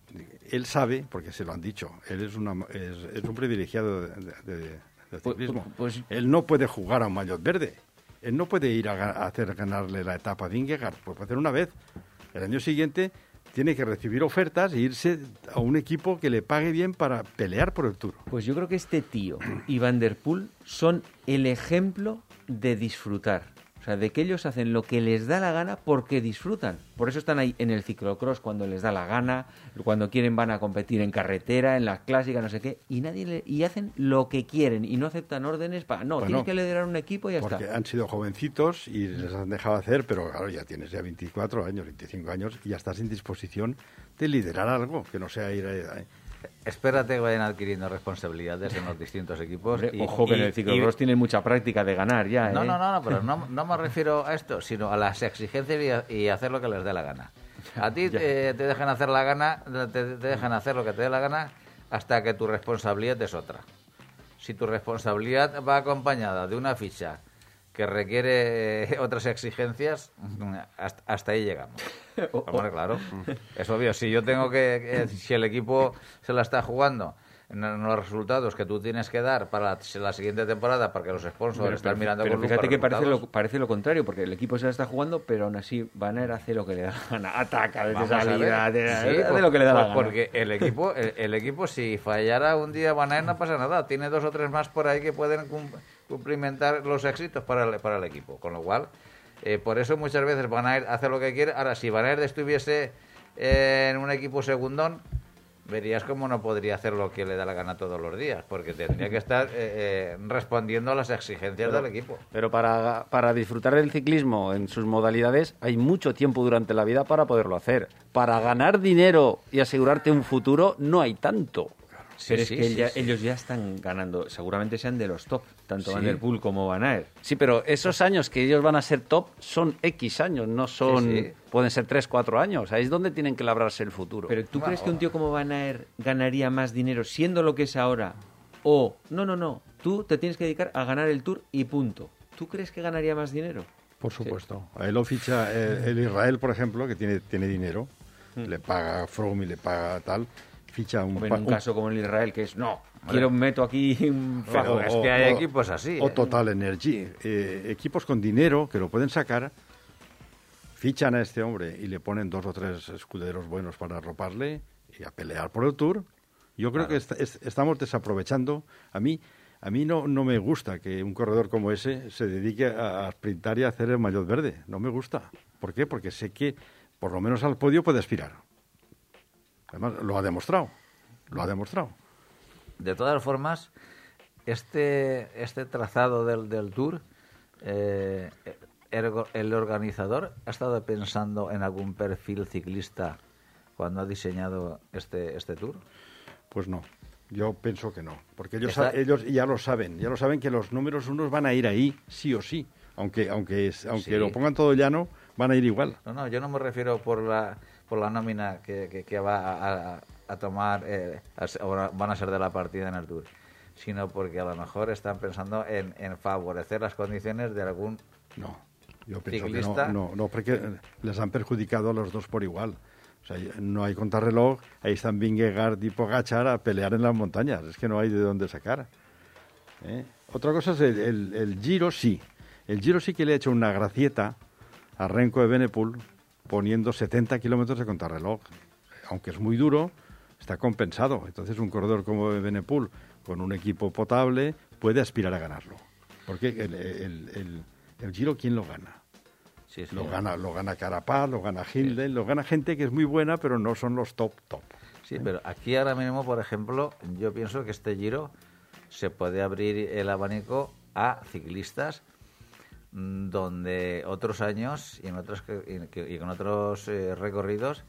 él sabe, porque se lo han dicho, él es, una, es, es un privilegiado de, de- Pues- ciclismo. pues- él no puede jugar a un maillot verde. Él no puede ir a, hacer ganarle la etapa a Vingegaard, pues puede hacer una vez. El año siguiente tiene que recibir ofertas e irse a un equipo que le pague bien para pelear por el Tour. Pues yo creo que este tío y Van der Poel son el ejemplo de disfrutar. O sea, de que ellos hacen lo que les da la gana porque disfrutan. Por eso están ahí en el ciclocross cuando les da la gana, cuando quieren van a competir en carretera, en las clásicas, no sé qué, y nadie le- y hacen lo que quieren y no aceptan órdenes para no, tienes que liderar un equipo y ya Porque está. han sido jovencitos y les han dejado hacer, pero claro, ya tienes ya 24 años, 25 años y ya estás en disposición de liderar algo, que no sea ir a... Espérate que vayan adquiriendo responsabilidades en los distintos equipos. Y- ojo que en y- el ciclocross y- tienen mucha práctica de ganar ya, No, ¿eh? no, no, no, pero no, no me refiero a esto, sino a las exigencias y, a- y hacer lo que les dé la gana. A ti eh, te dejan hacer la gana, te, te dejan hacer lo que te dé la gana hasta que tu responsabilidad es otra. Si tu responsabilidad va acompañada de una ficha que requiere eh, otras exigencias, hasta, hasta ahí llegamos. Hombre, claro. Es obvio, si yo tengo que, que- si el equipo se la está jugando en, los resultados que tú tienes que dar para la, siguiente temporada, para que los sponsors Pero, están pero- mirando pero con fíjate que parece lo, parece lo contrario, porque el equipo se la está jugando, pero aún así Van Aert hace lo que le da la gana. Ataca desde salida, de- Sí, hace por- lo que le da la gana. Porque el equipo, el, el equipo si fallara un día Van Aert no pasa nada. Tiene dos o tres más por ahí que pueden cum- cumplimentar los éxitos para el, para el equipo. Con lo cual, eh, por eso muchas veces Van Aert hace lo que quiere. Ahora, si Van Aert estuviese en un equipo segundón, verías cómo no podría hacer lo que le da la gana todos los días. Porque tendría que estar eh, eh, respondiendo a las exigencias del equipo. Pero para, para disfrutar del ciclismo en sus modalidades hay mucho tiempo durante la vida para poderlo hacer. Para ganar dinero y asegurarte un futuro no hay tanto. Pero Sí, es que sí, ya- sí. ellos ya están ganando, seguramente sean de los top, tanto Sí. Van der Poel como Van Aert. Sí, pero esos años que ellos van a ser top son X años, no son... Sí, sí. Pueden ser 3, 4 años. Ahí es donde tienen que labrarse el futuro. Pero ¿tú crees que un tío como Van Aert ganaría más dinero siendo lo que es ahora? O, no, no, no, tú te tienes que dedicar a ganar el Tour y punto. ¿Tú crees que ganaría más dinero? Por supuesto. Él lo ficha eh, el Israel, por ejemplo, que tiene, tiene dinero, le paga From y le paga tal, ficha un... O en un caso como el Israel, que es, no, quiero meto aquí un fajo. es que hay equipos así, O ¿eh? Total Energy. eh, equipos con dinero que lo pueden sacar, fichan a este hombre y le ponen dos o tres escuderos buenos para arroparle y a pelear por el Tour. Yo creo que est- est- estamos desaprovechando. A mí, a mí no, no me gusta que un corredor como ese se dedique a, a sprintar y a hacer el maillot verde. No me gusta. ¿Por qué? Porque sé que por lo menos al podio puede aspirar. Además, lo ha demostrado. Lo ha demostrado. De todas formas, este, este trazado del, del tour, eh, el, el organizador ha estado pensando en algún perfil ciclista cuando ha diseñado este, este tour. Pues no, yo pienso que no, porque ellos, Está- ellos ya lo saben, ya lo saben que los números unos van a ir ahí, sí o sí, aunque aunque es- aunque Sí. lo pongan todo llano, van a ir igual. No, no, yo no me refiero por la, por la nómina que, que, que va a, a tomar, eh, a van a ser de la partida en el Tour, sino porque a lo mejor están pensando en, en favorecer las condiciones de algún... No, yo pienso que Ciclista. no, no, no, porque les han perjudicado a los dos por igual. O sea, no hay contrarreloj, ahí están Vingegaard y Pogachar a pelear en las montañas, es que no hay de dónde sacar. ¿eh? Otra cosa es el, el- el Giro, sí. El Giro sí que le ha hecho una gracieta a Renko de Benepul poniendo 70 kilómetros de contrarreloj. Aunque es muy duro, está compensado. Entonces un corredor como Benepul, con un equipo potable, puede aspirar a ganarlo. Porque el, el- el- el Giro, ¿quién lo gana? Sí, sí, Lo gana, lo gana Carapaz, lo gana Hindley, lo gana gente que es muy buena, pero no son los top top. Sí, pero aquí ahora mismo, por ejemplo, yo pienso que este giro se puede abrir el abanico a ciclistas donde otros años y, en otros y con otros eh, recorridos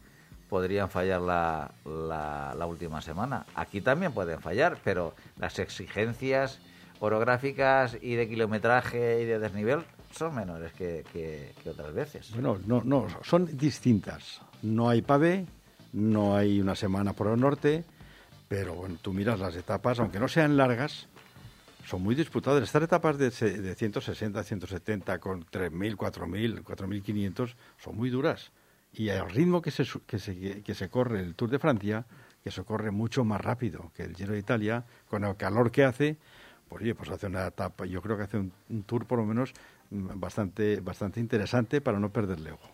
podrían fallar la, la- la última semana. Aquí también pueden fallar, pero las exigencias orográficas y de kilometraje y de desnivel son menores que, que- que otras veces. Bueno, no, no, son distintas. No hay pavé, no hay una semana por el norte, pero bueno, tú miras las etapas, aunque no sean largas, son muy disputadas. Estas etapas de, de 160, 170 con 3.000, 4.000, 4.500 son muy duras. Y al ritmo que se, que, se, que se corre el Tour de Francia, que se corre mucho más rápido que el Giro de Italia, con el calor que hace, pues oye, pues hace una etapa, yo creo que hace un, un tour por lo menos mm, bastante, bastante interesante para no perderle ojo.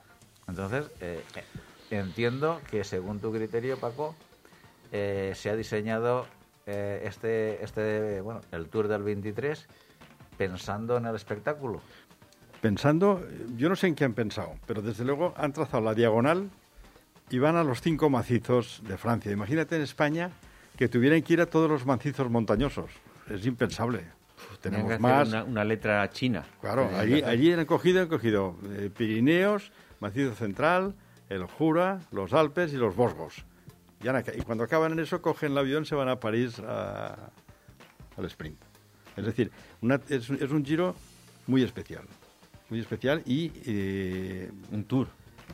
Entonces, eh, eh, entiendo que según tu criterio, Paco, eh, se ha diseñado eh, este, este, bueno, el Tour del 23 pensando en el espectáculo. Pensando, yo no sé en qué han pensado, pero desde luego han trazado la diagonal y van a los cinco macizos de Francia. Imagínate en España que tuvieran que ir a todos los macizos montañosos. Es impensable. Tenemos más. una, una letra china. Claro, allí, allí han cogido, han cogido eh, Pirineos, Macizo Central, el Jura, los Alpes y los Vosgos. Y, han y cuando acaban en eso, cogen el avión, se van a París a- al sprint. Es decir, una- es, es un giro muy especial. Muy especial y eh, Un tour.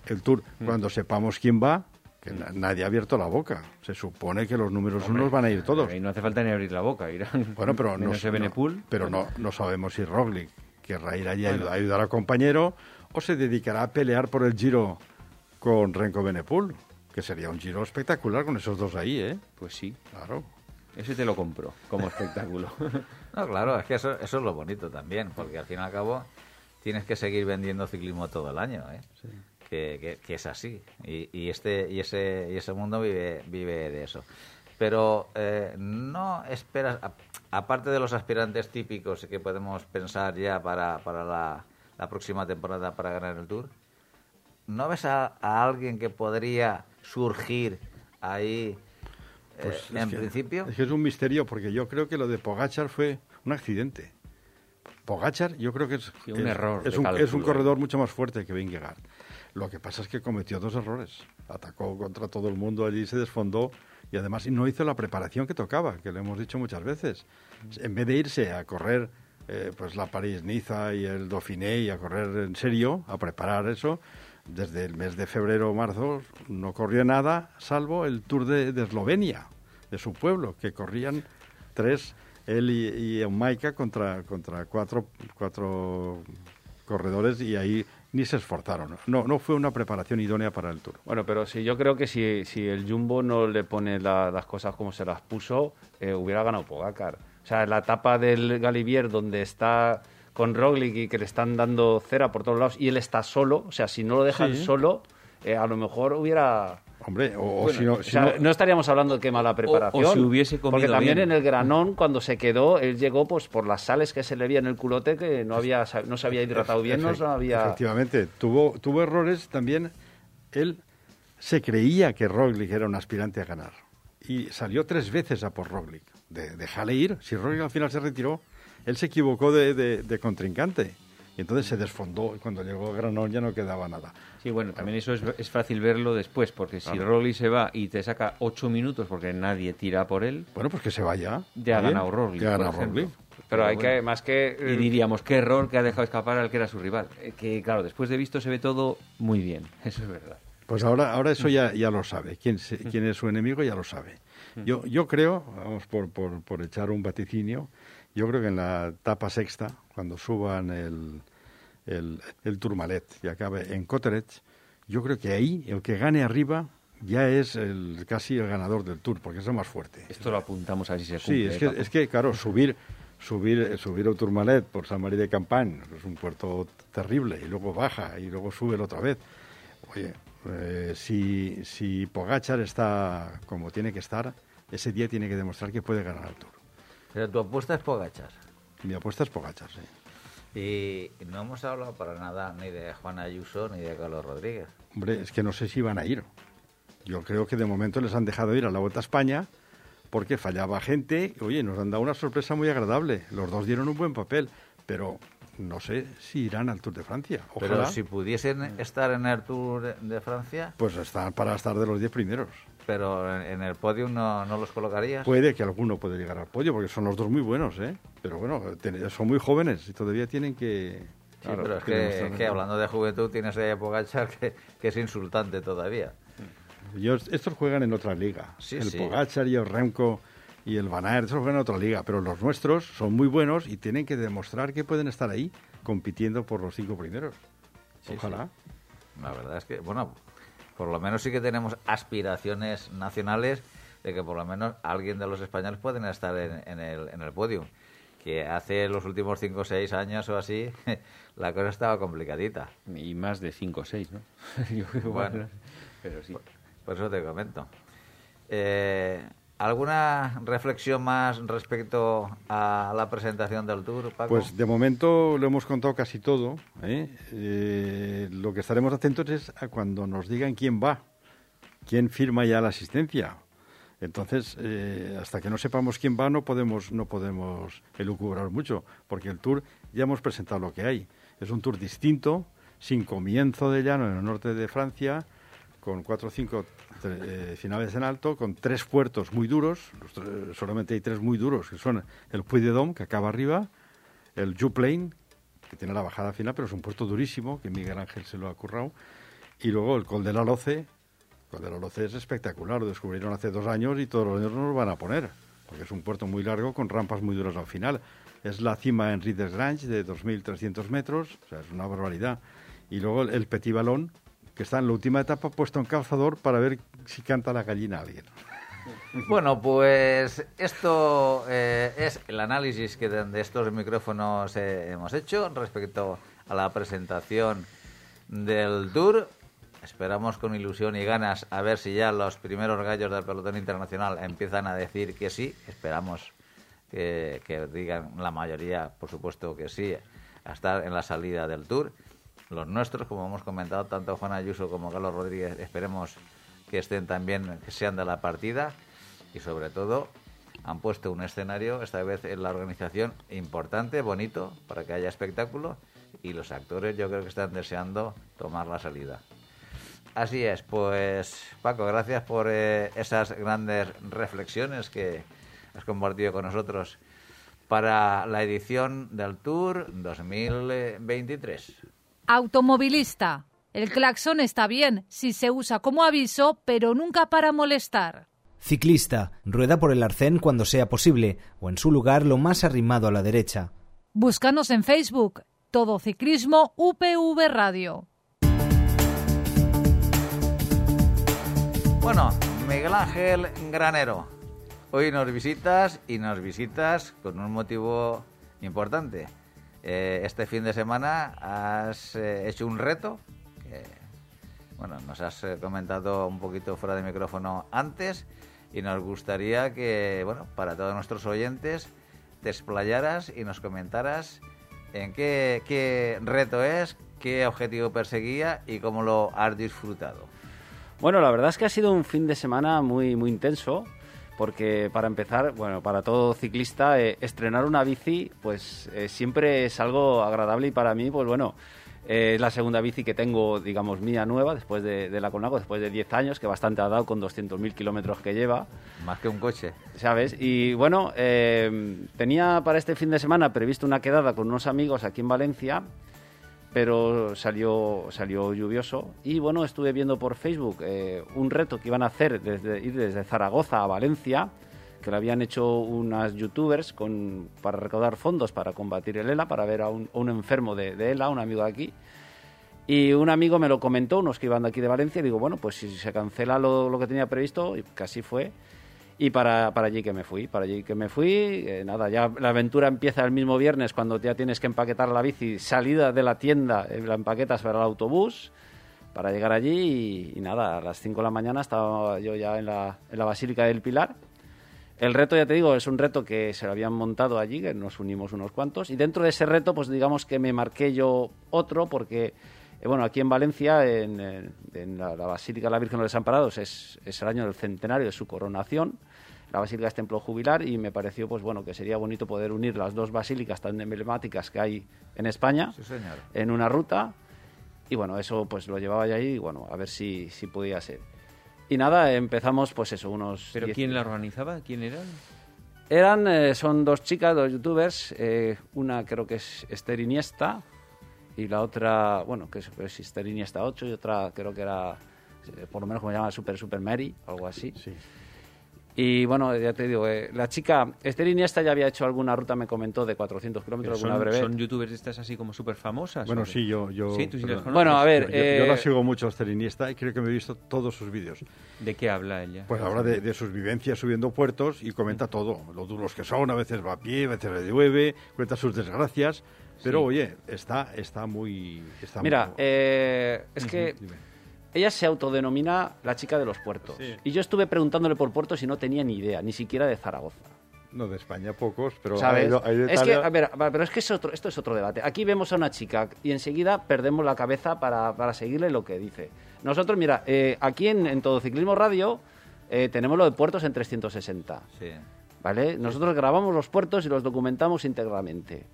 el tour, Mm. cuando sepamos quién va, que na- nadie ha abierto la boca. Se supone que los números unos van a ir todos. Ahí no hace falta ni abrir la boca. Irán Bueno, pero no, no- pero no, no sabemos si Roglic querrá ir allí a ayudar, a ayudar al compañero o se dedicará a pelear por el Giro con Renko Benepul, que sería un Giro espectacular con esos dos ahí, ¿eh? Pues sí, Claro. ese te lo compro como espectáculo. No, claro, es que eso, eso es lo bonito también, porque al fin y al cabo tienes que seguir vendiendo ciclismo todo el año, ¿eh? que, que- que es así. Y, y este y ese y ese mundo vive vive de eso. Pero eh, no esperas, a- aparte de los aspirantes típicos que podemos pensar ya para, para la, la próxima temporada para ganar el Tour, ¿no ves a, a alguien que podría surgir ahí eh, Pues es en que- principio? Es que es un misterio porque yo creo que lo de Pogachar fue un accidente. Pogachar yo creo que es, Sí, un es- error es un, es un corredor mucho más fuerte que Vingegaard. Lo que pasa es que cometió dos errores. Atacó contra todo el mundo allí, se desfondó y además no hizo la preparación que tocaba, que lo hemos dicho muchas veces. En vez de irse a correr eh, pues la París-Niza y el Dauphiné y a correr en serio, a preparar eso, desde el mes de febrero o marzo no corrió nada, salvo el Tour de, de Eslovenia, de su pueblo, que corrían tres, él y, y contra, contra cuatro, cuatro corredores y ahí ni se esforzaron. No, no fue una preparación idónea para el Tour. Bueno, pero sí, yo creo que si, si el Jumbo no le pone la- las cosas como se las puso, eh, hubiera ganado Pogacar. O sea, la etapa del Galivier donde está con Roglic y que le están dando cera por todos lados y él está solo, o sea, si no lo dejan Sí. solo, eh, a lo mejor hubiera... Hombre, o, o Bueno, si no... o sea, no- no estaríamos hablando de qué mala preparación. si hubiese comido Porque también bien. en el Granón, cuando se quedó, él llegó pues por las sales que se le veía en el culote, que no, había, no se había hidratado bien, no, se había... Efectivamente, tuvo, tuvo errores también. Él se creía que Roglic era un aspirante a ganar y salió tres veces a por Roglic. De, déjale ir, si Roglic al final se retiró, él se equivocó de, de- de contrincante y entonces se desfondó y cuando llegó a Granón ya no quedaba nada. Sí, bueno, también eso es, es fácil verlo después, porque si Roglic se va y te saca ocho minutos porque nadie tira por él, Bueno, pues que se vaya. Ya ha Bien, ha por ganado ejemplo. Roglic. Pero hay bueno. que, más que... Y diríamos, qué error que ha dejado escapar al que era su rival. Eh, Que claro, después de visto se ve todo muy bien, eso es verdad. Pues ahora, ahora eso ya, ya lo sabe. Quién, se- quién es su enemigo ya lo sabe. Yo, yo creo, vamos por, por, por echar un vaticinio, yo creo que en la etapa sexta, cuando suban el, el, el Tourmalet y acabe en Cotterech, yo creo que ahí el que gane arriba ya es el, casi el ganador del Tour, porque es el más fuerte. Esto lo apuntamos a ver si se Sí, cumple. es que, es que claro, subir subir subir a Tourmalet por San María de Campañ es un puerto terrible y luego baja y luego sube otra vez. Oye, eh, si, si Pogachar está como tiene que estar, ese día tiene que demostrar que puede ganar el Tour. Pero tu apuesta es Pogachar. Mi apuesta es Pogachar, sí. Y no hemos hablado para nada ni de Juan Ayuso ni de Carlos Rodríguez. Hombre, es que no sé si van a ir. Yo creo que de momento les han dejado ir a la Vuelta a España porque fallaba gente. Oye, nos han dado una sorpresa muy agradable. Los dos dieron un buen papel, pero no sé si irán al Tour de Francia. Ojalá. Pero si pudiesen estar en el Tour de- Francia, Pues están para estar de los diez primeros. Pero en, el podio no, no los colocarías. Puede que alguno pueda llegar al podio, porque son los dos muy buenos, ¿eh? Pero bueno, son muy jóvenes y todavía tienen que... Sí, pero es que hablando de juventud tienes a Pogachar que, que es insultante todavía. Ellos- estos juegan en otra liga. Sí, el sí. Pogacar y el Remco y el Van Aert, estos juegan en otra liga. Pero los nuestros son muy buenos y tienen que demostrar que pueden estar ahí compitiendo por los cinco primeros. Sí, Ojalá. La verdad es que, bueno, por lo menos sí que tenemos aspiraciones nacionales de que por lo menos alguien de los españoles pueden estar en, en el, en el podio. Que hace los últimos 5 o 6 años o así, la cosa estaba complicadita. Y más de 5 o 6, ¿no? Yo Bueno. bueno, pero sí. Por eso te comento. Eh, ¿Alguna reflexión más respecto a la presentación del Tour, Paco? Pues de momento lo hemos contado casi todo. ¿eh? Eh, lo que estaremos atentos es a cuando nos digan quién va, quién firma ya la asistencia. Entonces, eh, hasta que no sepamos quién va, no podemos, no podemos elucubrar mucho, porque el tour ya hemos presentado lo que hay. Es un tour distinto, sin comienzo de llano en el norte de Francia, con cuatro o cinco eh, finales en alto, con tres puertos muy duros, tres- solamente hay tres muy duros, que son el Puy de Dôme, que acaba arriba, el Juplain, que tiene la bajada final, pero es un puerto durísimo, que Miguel Ángel se lo ha currado, y luego el Col de la Loce, el Col de la Loce es espectacular, lo descubrieron hace dos años y todos los años nos lo van a poner, porque es un puerto muy largo con rampas muy duras al final. Es la cima en Rides Grange de 2.300 metros, o sea, es una barbaridad. Y luego el, Petit Ballon, que está en la última etapa puesto en calzador para ver si canta la gallina alguien. Bueno, pues esto eh, es el análisis que de estos micrófonos eh, hemos hecho respecto a la presentación del Tour. Esperamos con ilusión y ganas a ver si ya los primeros gallos del pelotón internacional empiezan a decir que sí. Esperamos que digan la mayoría, por supuesto que sí, a estar en la salida del Tour. Los nuestros, como hemos comentado, tanto Juan Ayuso como Carlos Rodríguez, esperemos que estén también, que sean de la partida y sobre todo han puesto un escenario, esta vez en la organización, importante, bonito, para que haya espectáculo y los actores yo creo que están deseando tomar la salida. Así es, pues Paco, gracias por eh, esas grandes reflexiones que has compartido con nosotros para la edición del Tour 2023. Automovilista. El claxon está bien si se usa como aviso, pero nunca para molestar. Ciclista. Rueda por el arcén cuando sea posible, o en su lugar lo más arrimado a la derecha. Búscanos en Facebook. Todo Ciclismo UPV Radio. Bueno, Miguel Ángel Granero, hoy nos visitas y nos visitas con un motivo importante. Eh, este fin de semana has eh, hecho un reto que, bueno, nos has eh, comentado un poquito fuera de micrófono antes y nos gustaría que, bueno, para todos nuestros oyentes te explayaras y nos comentaras en qué, qué reto es, qué objetivo perseguía y cómo lo has disfrutado. Bueno, la verdad es que ha sido un fin de semana muy, muy intenso, porque para empezar, bueno, para todo ciclista, eh, estrenar una bici, pues eh, siempre es algo agradable y para mí, pues bueno, Eh, es la segunda bici que tengo, digamos, mía nueva, después de, de la Colnago, después de 10 años, que bastante ha dado con 200.000 kilómetros que lleva. Más que un coche. ¿Sabes? Y bueno, eh, tenía para este fin de semana previsto una quedada con unos amigos aquí en Valencia, pero salió, salió lluvioso. Y bueno, estuve viendo por Facebook eh, un reto que iban a hacer desde ir desde Zaragoza a Valencia, que lo habían hecho unas youtubers para recaudar fondos para combatir el ELA, para ver a un, a un enfermo de, de ELA, un amigo de aquí. Y un amigo me lo comentó, unos que iban de aquí de Valencia, y digo, bueno, pues si se cancela lo, lo que tenía previsto, y casi fue. Y para, para allí que me fui, para allí que me fui, eh, nada, ya la aventura empieza el mismo viernes cuando ya tienes que empaquetar la bici, salida de la tienda, eh, la empaquetas para el autobús, para llegar allí y, nada, a las 5 de la mañana estaba yo ya en la, en la Basílica del Pilar. El reto, ya te digo, es un reto que se lo habían montado allí, que nos unimos unos cuantos, y dentro de ese reto, pues digamos que me marqué yo otro, porque, eh, bueno, aquí en Valencia, en, la, la Basílica de la Virgen de los Desamparados, es, es el año del centenario de su coronación, la Basílica es templo jubilar, y me pareció, pues bueno, que sería bonito poder unir las dos basílicas tan emblemáticas que hay en España Sí, señor. en una ruta y bueno, eso pues lo llevaba ya ahí y bueno, a ver si, si podía ser. Y nada, empezamos pues eso, unos... ¿Pero 10 quién la organizaba? ¿Quién eran? Eran, eh, son dos chicas, dos youtubers, eh, una creo que es Esther Iniesta y la otra, bueno, que es, es Esther Iniesta 8 y otra creo que era, eh, por lo menos como se llama, Super Super Mary, algo así. Sí. Y bueno, ya te digo, eh, la chica, Esther Iniesta ya había hecho alguna ruta, me comentó, de 400 kilómetros, alguna son, breve. son youtubers estas así como súper famosas. Bueno, sí, yo... yo Sí, tú sí las. Bueno, a ver, Yo, yo- yo eh, la sigo mucho a Iniesta y creo que me he visto todos sus vídeos. ¿De qué habla ella? Pues habla de, de sus vivencias subiendo puertos y comenta todo, lo duros que son, a veces va a pie, a veces le llueve, cuenta sus desgracias, pero Sí. oye, está, está muy... Está Mira, muy- eh, es que Dime. ella se autodenomina la chica de los puertos. Sí. Y yo estuve preguntándole por puertos y no tenía ni idea, ni siquiera de Zaragoza. No, de España pocos, pero ¿Sabes? hay hay es que, a ver, pero es que es otro, esto es otro debate. Aquí vemos a una chica y enseguida perdemos la cabeza para, para seguirle lo que dice. Nosotros, mira, eh, aquí en, en Todo Ciclismo Radio eh, tenemos lo de puertos en 360. Sí. ¿Vale? Nosotros grabamos los puertos y los documentamos íntegramente.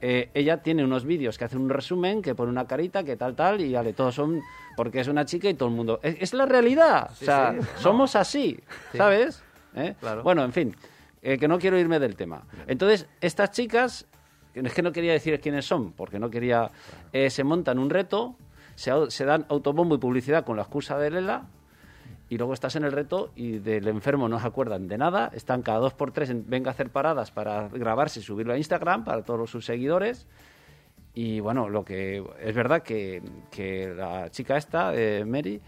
Eh, ella tiene unos vídeos que hace un resumen, que pone una carita, que tal, tal, y vale, todos son porque es una chica y todo el mundo. Es, es la realidad. Sí, o sea, sí, no. somos así, Sí. ¿sabes? ¿Eh? Claro. Bueno, en fin, eh, que no quiero irme del tema. Entonces, estas chicas, es que no quería decir quiénes son, porque no quería. eh, se montan un reto, se, se dan autobombo y publicidad con la excusa de Lela, y luego estás en el reto y del enfermo no se acuerdan de nada, están cada dos por tres, en, venga a hacer paradas para grabarse y subirlo a Instagram para todos sus seguidores. Y bueno, lo que es verdad que, que la chica esta, eh, Mary,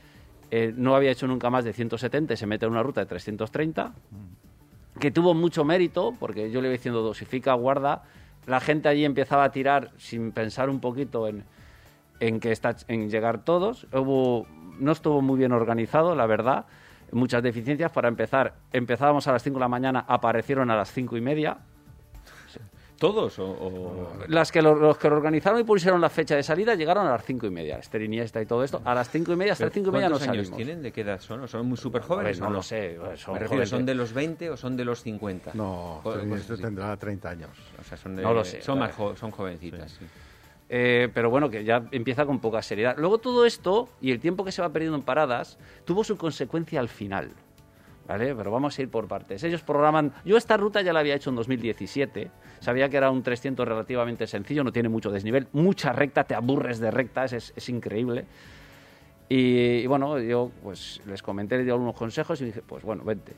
eh, no había hecho nunca más de 170 y se mete en una ruta de 330, que tuvo mucho mérito, porque yo le iba diciendo dosifica, guarda, la gente allí empezaba a tirar sin pensar un poquito en, en que está en llegar todos. Hubo, no estuvo muy bien organizado, la verdad. Muchas deficiencias. Para empezar, empezábamos a las 5 de la mañana, aparecieron a las 5 y media. ¿Todos? O, o- Las que lo- los que lo organizaron y pusieron la fecha de salida llegaron a las 5 y media. Esther Iniesta y todo esto. A las 5 y media, hasta las 5 y media no ¿Cuántos años salimos. tienen? ¿De qué edad son? ¿O ¿Son muy súper ver, jóvenes? no o lo sé. Son, Me refiero. ¿son de los 20 o son de los 50? No, Esther cosas Iniesta tendrá 30 años. O sea, son de- No lo sé, Son, más jo- son jovencitas, sí. Eh, pero bueno, que ya empieza con poca seriedad. Luego todo esto y el tiempo que se va perdiendo en paradas tuvo su consecuencia al final. ¿Vale? Pero vamos a ir por partes. Ellos programan. Yo esta ruta ya la había hecho en 2017. Sabía que era un 300 relativamente sencillo, no tiene mucho desnivel. Mucha recta, te aburres de rectas, es, es increíble. Y, y bueno, yo pues les comenté, les di algunos consejos y dije, pues bueno, vente.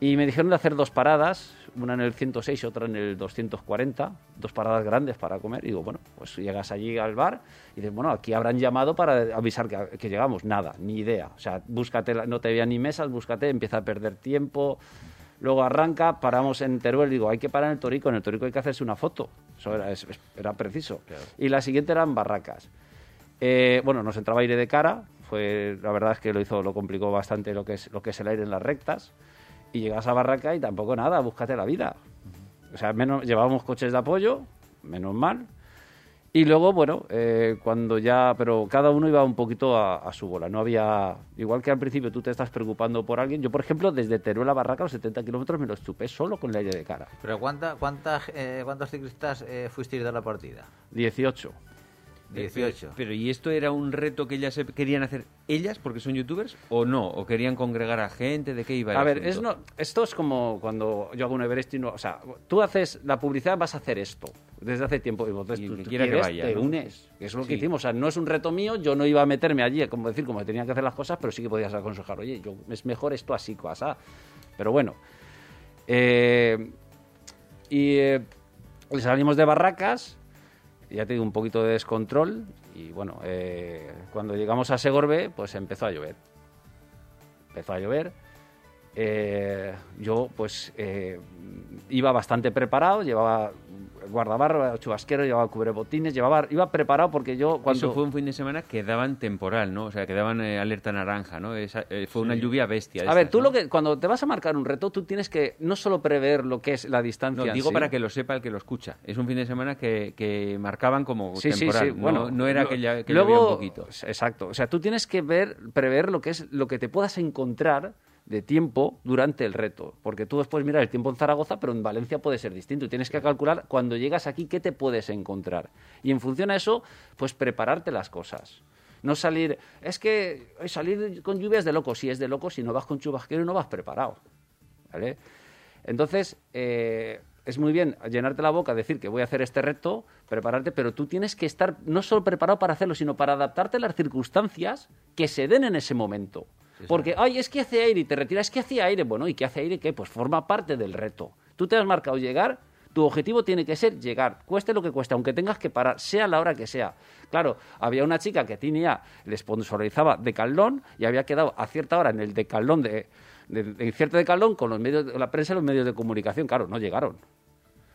Y me dijeron de hacer dos paradas, una en el 106 y otra en el 240, dos paradas grandes para comer. Y digo, bueno, pues llegas allí al bar y dices, bueno, aquí habrán llamado para avisar que, que llegamos. Nada, ni idea. O sea, búscate, no te vean ni mesas, búscate, empieza a perder tiempo. Luego arranca, paramos en Teruel, digo, hay que parar en el Torico, en el Torico hay que hacerse una foto. Eso era, era preciso. Y la siguiente eran Barracas. Eh, bueno, nos entraba aire de cara, fue, la verdad es que lo hizo, lo complicó bastante lo que es, lo que es el aire en las rectas. Y llegas a Barraca y tampoco nada, búscate la vida. O sea, menos, llevábamos coches de apoyo, menos mal. Y luego, bueno, eh, cuando ya, pero cada uno iba un poquito a, a su bola. No había, igual que al principio tú te estás preocupando por alguien. Yo, por ejemplo, desde Teruel a Barraca, los 70 kilómetros, me los chupé solo con el aire de cara. ¿Pero cuánta, cuánta, eh, cuántos ciclistas eh, fuisteis de la partida? 18. 18. Pero ¿y esto era un reto que ellas querían hacer ellas porque son youtubers o no? ¿O querían congregar a gente? ¿De qué iba A ver, es no, esto es como cuando yo hago un Everest y no, o sea, tú haces la publicidad, vas a hacer esto desde hace tiempo y entonces Y tú, que quiera que quieres, vaya, te ¿no? unes, es lo que hicimos, o sea, no es un reto mío, yo no iba a meterme allí, como decir, como tenía que hacer las cosas, pero sí que podías aconsejar, oye, yo, es mejor esto así, así. Pero bueno, eh, y eh, salimos de Barracas, ya te un poquito de descontrol, y bueno, eh, cuando llegamos a Segorbe, pues empezó a llover. Empezó a llover. Eh, yo, pues, eh, iba bastante preparado, llevaba guardabarro, chubasquero, llevaba cubrebotines, llevaba, iba preparado porque yo cuando... Eso fue un fin de semana que daban temporal, ¿no? O sea, que daban eh, alerta naranja, ¿no? Esa- fue una lluvia bestia. A ver, tú ¿no? lo que cuando te vas a marcar un reto, tú tienes que no solo prever lo que es la distancia. No, digo sí. para que lo sepa el que lo escucha. Es un fin de semana que, que marcaban como Sí, temporal. no- Bueno, no, era lo- que, ya, que luego, llovía un poquito. Exacto. O sea, tú tienes que ver, prever lo que es lo que te puedas encontrar de tiempo durante el reto. Porque tú después mirar el tiempo en Zaragoza, pero en Valencia puede ser distinto. Y tienes que calcular cuando llegas aquí qué te puedes encontrar. Y en función a eso, pues prepararte las cosas. No salir, es que eh, salir con lluvia es de loco. Si es de loco, si no vas con chubasquero no vas preparado. ¿Vale? Entonces, eh, es muy bien llenarte la boca, decir que voy a hacer este reto, prepararte, pero tú tienes que estar no solo preparado para hacerlo, sino para adaptarte a las circunstancias que se den en ese momento. Porque, ay, es que hace aire y te retiras, es que hace aire. Bueno, ¿y qué hace aire? ¿Qué? Pues forma parte del reto. Tú te has marcado llegar, tu objetivo tiene que ser llegar, cueste lo que cueste, aunque tengas que parar, sea la hora que sea. Claro, había una chica que tenía, le sponsorizaba Decathlon y había quedado a cierta hora en el Decathlon de, de, de cierto Decathlon con los medios, de- la prensa y los medios de comunicación. Claro, no llegaron.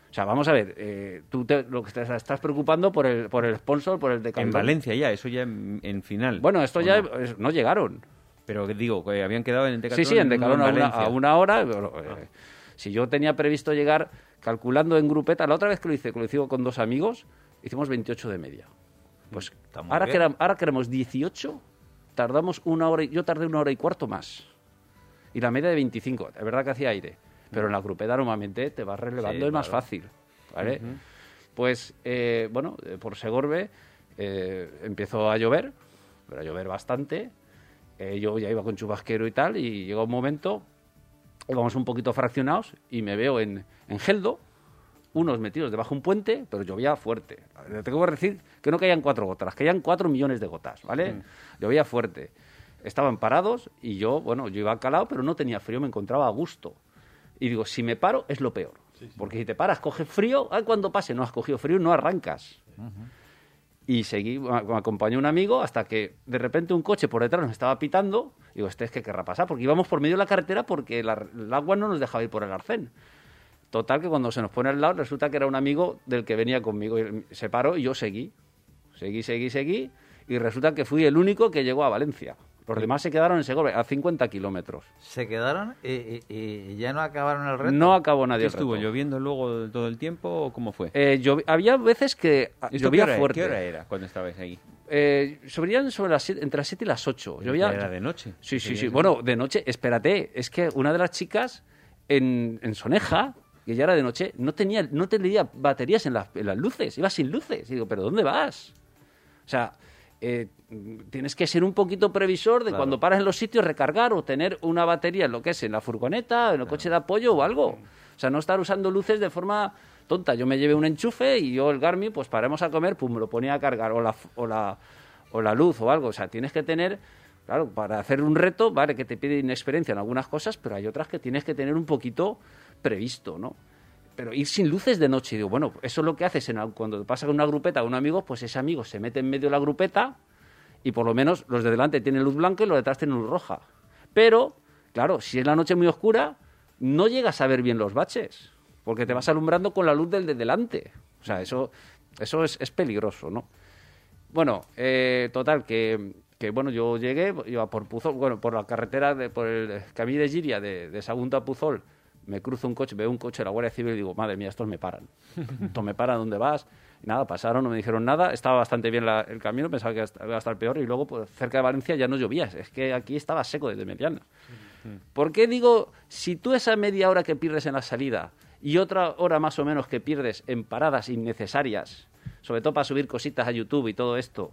O sea, vamos a ver, eh, tú te, lo que te estás preocupando por el, por el sponsor, por el Decathlon. En Valencia ya, eso ya en, en final. Bueno, esto ¿o ya no? es- no llegaron. Pero que digo, que habían quedado en Decathlon. Sí, sí, en Decalón a, una, Valencia. a una hora. pero, eh, Si yo tenía previsto llegar calculando en grupeta, la otra vez que lo hice, que lo hice con dos amigos, hicimos 28 de media. Pues muy ahora, que era- ahora queremos 18, tardamos una hora y, yo tardé una hora y cuarto más. Y la media de 25, es verdad que hacía aire. Pero en la grupeta normalmente te vas relevando, Sí, es más fácil. ¿vale? Pues, eh, bueno, eh, por Segorbe eh, empezó a llover, pero a llover bastante. Eh, yo ya iba con chubasquero y tal, y llegó un momento, íbamos un poquito fraccionados, y me veo en, en Geldo, unos metidos debajo de un puente, pero llovía fuerte. Le tengo que decir que no caían cuatro gotas, caían cuatro millones de gotas, ¿vale? Llovía fuerte. Estaban parados y yo, bueno, yo iba calado, pero no tenía frío, me encontraba a gusto. Y digo, si me paro es lo peor. Porque si te paras, coges frío, ah, cuando pase no has cogido frío, no arrancas. Y seguí, me acompañó un amigo hasta que de repente un coche por detrás nos estaba pitando. Digo, este es que querrá pasar, porque íbamos por medio de la carretera porque el agua no nos dejaba ir por el arcén. Total, que cuando se nos pone al lado, resulta que era un amigo del que venía conmigo. Y Se paró y yo seguí. Seguí, seguí, seguí. Y resulta que fui el único que llegó a Valencia. Los demás se quedaron en Segovia, a 50 kilómetros. Se quedaron y, y- y ya no acabaron el reto. No acabó ¿Qué nadie el estuvo reto. lloviendo luego todo el tiempo o cómo fue? Eh, había veces que ah, ¿Esto llovía qué hora, fuerte. ¿Qué hora era cuando estabais ahí? Eh, llovían sobre las siete- entre las 7 y las 8. Llovía, Era de noche. Sí, sí, sí. Bueno, de noche, espérate, es que una de las chicas en, en Soneja, que ya era de noche, no tenía, no tenía baterías en las, en las luces, iba sin luces. Y digo, ¿pero dónde vas? O sea, eh, tienes que ser un poquito previsor de Claro. cuando paras en los sitios recargar o tener una batería en lo que es en la furgoneta, en el coche de apoyo o algo. O sea, no estar usando luces de forma tonta. Yo me llevé un enchufe y yo el Garmin, pues paremos a comer, pues me lo ponía a cargar o la, o la, o la luz o algo. O sea, tienes que tener, claro, para hacer un reto, vale, que te pide inexperiencia en algunas cosas, pero hay otras que tienes que tener un poquito previsto, ¿no? Pero ir sin luces de noche, digo, bueno, eso es lo que haces en, cuando pasa con una grupeta con un amigo, pues ese amigo se mete en medio de la grupeta y por lo menos los de delante tienen luz blanca y los de atrás tienen luz roja. Pero, claro, si es la noche muy oscura, no llegas a ver bien los baches, porque te vas alumbrando con la luz del de delante. O sea, eso, eso es, es peligroso, ¿no? Bueno, eh, total, que, que, bueno, yo llegué, iba por Puzol, bueno, por la carretera, de, por el camino de Giria, de, de Sagunto a Puzol, me cruzo un coche, veo un coche de la Guardia Civil y digo, madre mía, estos me paran. Estos me paran, ¿dónde vas? Y nada, pasaron, no me dijeron nada, estaba bastante bien la- el camino, pensaba que iba a estar peor y luego pues, cerca de Valencia ya no llovía, es que aquí estaba seco desde Mediana. ¿Por qué digo, si tú esa media hora que pierdes en la salida y otra hora más o menos que pierdes en paradas innecesarias, sobre todo para subir cositas a YouTube y todo esto,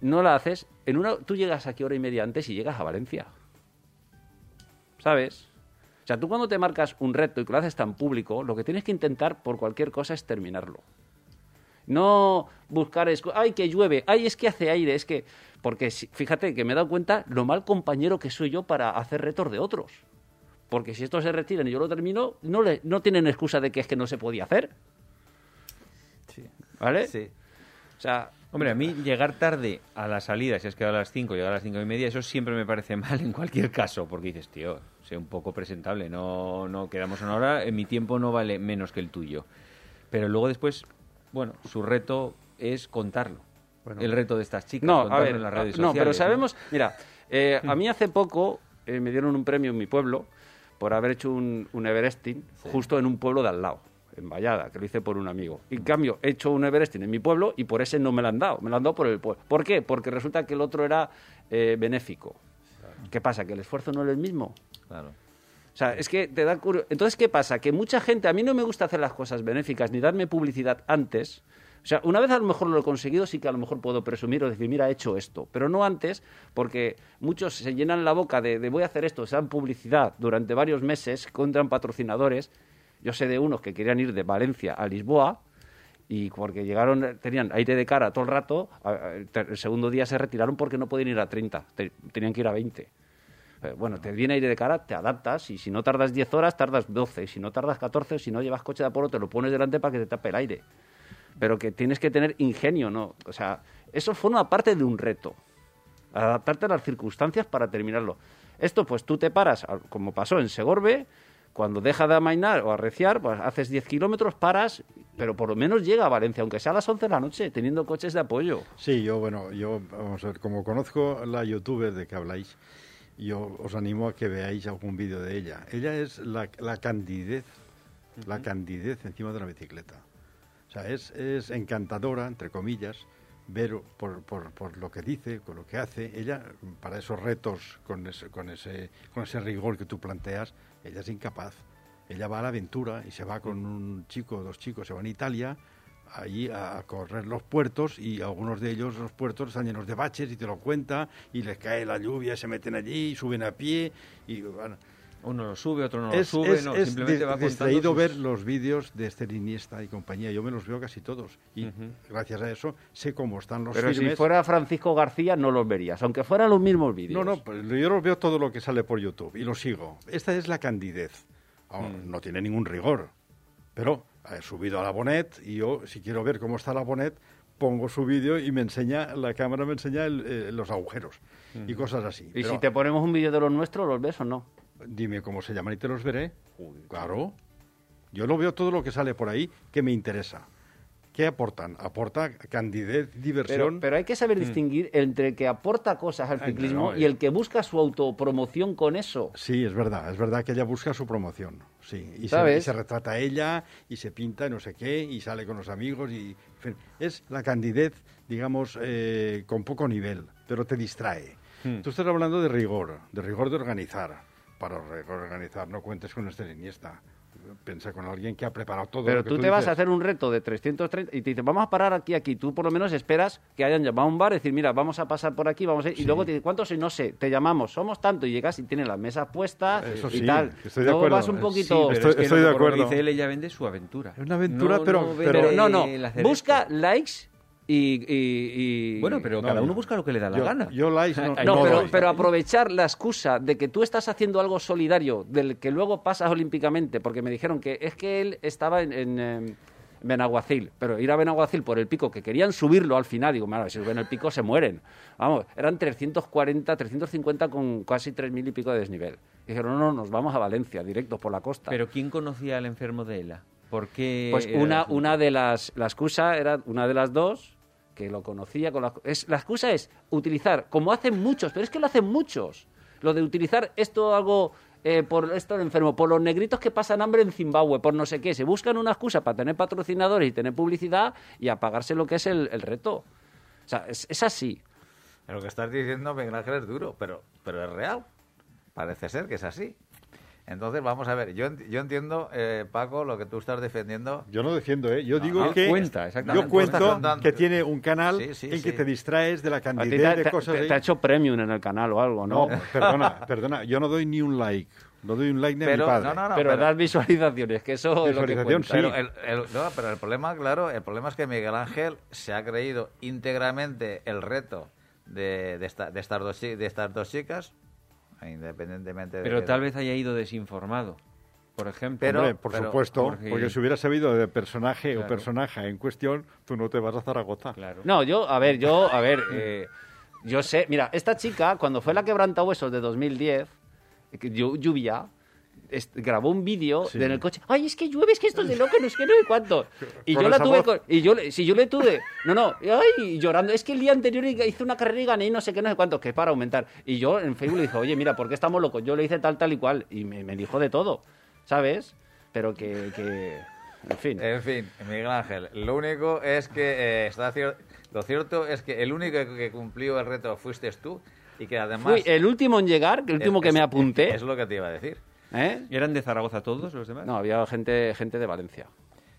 no la haces, en una, tú llegas aquí hora y media antes y llegas a Valencia. ¿Sabes? O sea, tú cuando te marcas un reto y que lo haces tan público, lo que tienes que intentar por cualquier cosa es terminarlo. No buscar, ay, que llueve, ay, es que hace aire, es que... Porque fíjate que me he dado cuenta lo mal compañero que soy yo para hacer retos de otros. Porque si estos se retiran y yo lo termino, no, le, no tienen excusa de que es que no se podía hacer. Sí. ¿Vale? Sí. O sea, Hombre, a mí llegar tarde a la salida, si has quedado a las 5, llegar a las 5 y media, eso siempre me parece mal en cualquier caso, porque dices, tío, sé un poco presentable, no, no quedamos una hora, en mi tiempo no vale menos que el tuyo. Pero luego después, bueno, su reto es contarlo. el reto de estas chicas, no, a contarlo ver, en las redes no, pero sabemos, mira, eh, a mí hace poco eh, me dieron un premio en mi pueblo por haber hecho un, un Everesting justo en un pueblo de al lado, en Vallada, que lo hice por un amigo. Y en cambio, he hecho un Everesting en mi pueblo y por ese no me lo han dado, me lo han dado por el pueblo. ¿Por qué? Porque resulta que el otro era eh, benéfico. ¿Qué pasa? ¿Que el esfuerzo no es el mismo? Claro. Sea, es que te da Entonces, ¿qué pasa? Que mucha gente, a mí no me gusta hacer las cosas benéficas ni darme publicidad antes. O sea, una vez a lo mejor lo he conseguido, sí que a lo mejor puedo presumir o decir, mira, he hecho esto. Pero no antes, porque muchos se llenan la boca de, voy a hacer esto, se dan publicidad durante varios meses, encuentran patrocinadores. Yo sé de unos que querían ir de Valencia a Lisboa y porque llegaron, tenían aire de cara todo el rato, el segundo día se retiraron porque no podían ir a 30, te- tenían que ir a 20. Bueno, te viene aire de cara, te adaptas y si no tardas 10 horas, tardas 12. Si no tardas 14, si no llevas coche de Apolo, te lo pones delante para que te tape el aire. Pero que tienes que tener ingenio, ¿no? O sea, eso forma parte de un reto. Adaptarte a las circunstancias para terminarlo. Esto, pues tú te paras, como pasó en Segorbe, cuando deja de amainar o arreciar, pues haces 10 kilómetros, paras, pero por lo menos llega a Valencia, aunque sea a las 11 de la noche, teniendo coches de apoyo. Sí, yo, bueno, yo, vamos a ver, como conozco la youtuber de que habláis, yo os animo a que veáis algún vídeo de ella. Ella es la, la candidez, la candidez encima de la bicicleta. O sea, es, es encantadora, entre comillas, ver por, por, por lo que dice, con lo que hace. Ella, para esos retos, con ese, con, ese, con ese rigor que tú planteas, ella es incapaz. Ella va a la aventura y se va con un chico o dos chicos, se van a Italia, allí a correr los puertos y algunos de ellos los puertos están llenos de baches y te lo cuenta y les cae la lluvia, se meten allí, suben a pie y bueno, Uno lo sube, otro no lo es, sube, es- no, es simplemente va contando distraído sus- ver los vídeos de Esther Iniesta y compañía. Yo me los veo casi todos y gracias a eso sé cómo están los Pero firmes. si fuera Francisco García no los verías, aunque fueran los mismos vídeos. No, no, pues yo los veo todo lo que sale por YouTube y lo sigo. Esta es la candidez. Ahora, Mm. No tiene ningún rigor, pero he subido a la Bonet y yo, si quiero ver cómo está la Bonet, pongo su vídeo y me enseña, la cámara me enseña el- eh, los agujeros y cosas así. Y Pero si te ponemos un vídeo de los nuestros, ¿los ves o no? Dime cómo se llaman y te los veré. Claro. Yo lo veo todo lo que sale por ahí que me interesa. ¿Qué aportan? Aporta candidez, diversión. pero hay que saber distinguir entre el que aporta cosas al ciclismo y el que busca su autopromoción con eso. Sí, es verdad, es verdad que ella busca su promoción, sí, y se, ¿Sabes? y se retrata a ella, y se pinta y no sé qué, y sale con los amigos, y en fin, es la candidez, digamos, eh, con poco nivel, pero te distrae. Hmm. Tú estás hablando de rigor, de rigor de organizar. Para organizar no cuentes con este Iniesta, piensa con alguien que ha preparado todo. Pero lo que tú te vas a hacer un reto de 330 y te dicen, vamos a parar aquí, aquí. Tú por lo menos esperas que hayan llamado a un bar y decir, mira, vamos a pasar por aquí, vamos a ir. Y luego te dicen, ¿cuántos sois? No sé, te llamamos, somos tanto. Y llegas y tienes las mesas puestas Eso y sí, tal. estoy de luego acuerdo. vas un poquito... Sí, Estoy- es que estoy no, de acuerdo. dice él, ella vende su aventura. Es una aventura, No- pero- no vende pero- Pero no, busca likes y... y- y- Bueno, pero No, cada uno busca lo que le da la yo, gana. Yo likes no, No, no pero, pero aprovechar la excusa de que tú estás haciendo algo solidario, del que luego pasas olímpicamente, porque me dijeron que es que él estaba en, en, em, Benaguacil, pero ir a Benaguacil por el pico, que querían subirlo al final, digo, "Mira, si suben el pico se mueren. Vamos, eran 340, 350 con casi 3.000 y pico de desnivel. Dijeron, no, no, nos vamos a Valencia, directos por la costa. Pero ¿quién conocía al enfermo de Ela? ¿Por qué Pues una, una de las, la excusa era una de las dos que lo conocía con la, es, la excusa es utilizar, como hacen muchos, pero es que lo hacen muchos, lo de utilizar esto algo eh, por esto del enfermo, por los negritos que pasan hambre en Zimbabue, por no sé qué, se buscan una excusa para tener patrocinadores y tener publicidad y apagarse lo que es el, el reto. O sea, es, es así. Lo que estás diciendo, Miguel Ángel, es duro, pero, pero es real. Parece ser que es así. Entonces, vamos a ver, yo, yo entiendo, eh, Paco, lo que tú estás defendiendo. Yo no defiendo, ¿eh? Yo No, digo no, que cuenta, exactamente. yo cuento que tiene un canal Sí, sí, en sí. que te distraes de la cantidad te, de cosas. te- ha hecho premium en el canal o algo, ¿no? No, perdona, perdona, yo no doy ni un like. No doy un like ni a mi Pero, padre. no, no, no, pero, das visualizaciones, que eso es lo que Visualización, cuenta. sí. Pero el, el- no, pero el problema, claro, el problema es que Miguel Ángel se ha creído íntegramente el reto de, de, esta- de estas, dos, de estas dos chicas, independientemente de... Pero que- tal vez haya ido desinformado, por ejemplo. Pero- Hombre, por supuesto, porque- porque... si hubieras sabido de personaje Claro. o personaje en cuestión, tú no te vas a Zaragoza. Claro. No, yo, a ver, yo, a ver, eh, yo sé, mira, esta chica, cuando fue la quebrantahuesos de 2010, que llu- lluvia, grabó un vídeo Sí. en el coche, ay, es que llueve, es que esto es de loco, no es que no sé cuánto. Y Con yo la tuve, con- y yo, le- si yo le tuve, no, no, ay, llorando, es que el día anterior hice una carrera y gané y no sé qué, no sé cuánto, que para aumentar. Y yo en Facebook le dije, oye, mira, ¿por qué estamos locos? Yo le hice tal, tal y cual, y me, me dijo de todo, ¿sabes? Pero que, que en fin. En fin, Miguel Ángel, lo único es que eh, está cier- lo cierto es que el único que cumplió el reto fuiste tú y que además... Fui el último en llegar, el último es- que me apunté. Es lo que te iba a decir. ¿Eh? ¿Eran de Zaragoza todos los demás? No, había gente, gente de Valencia.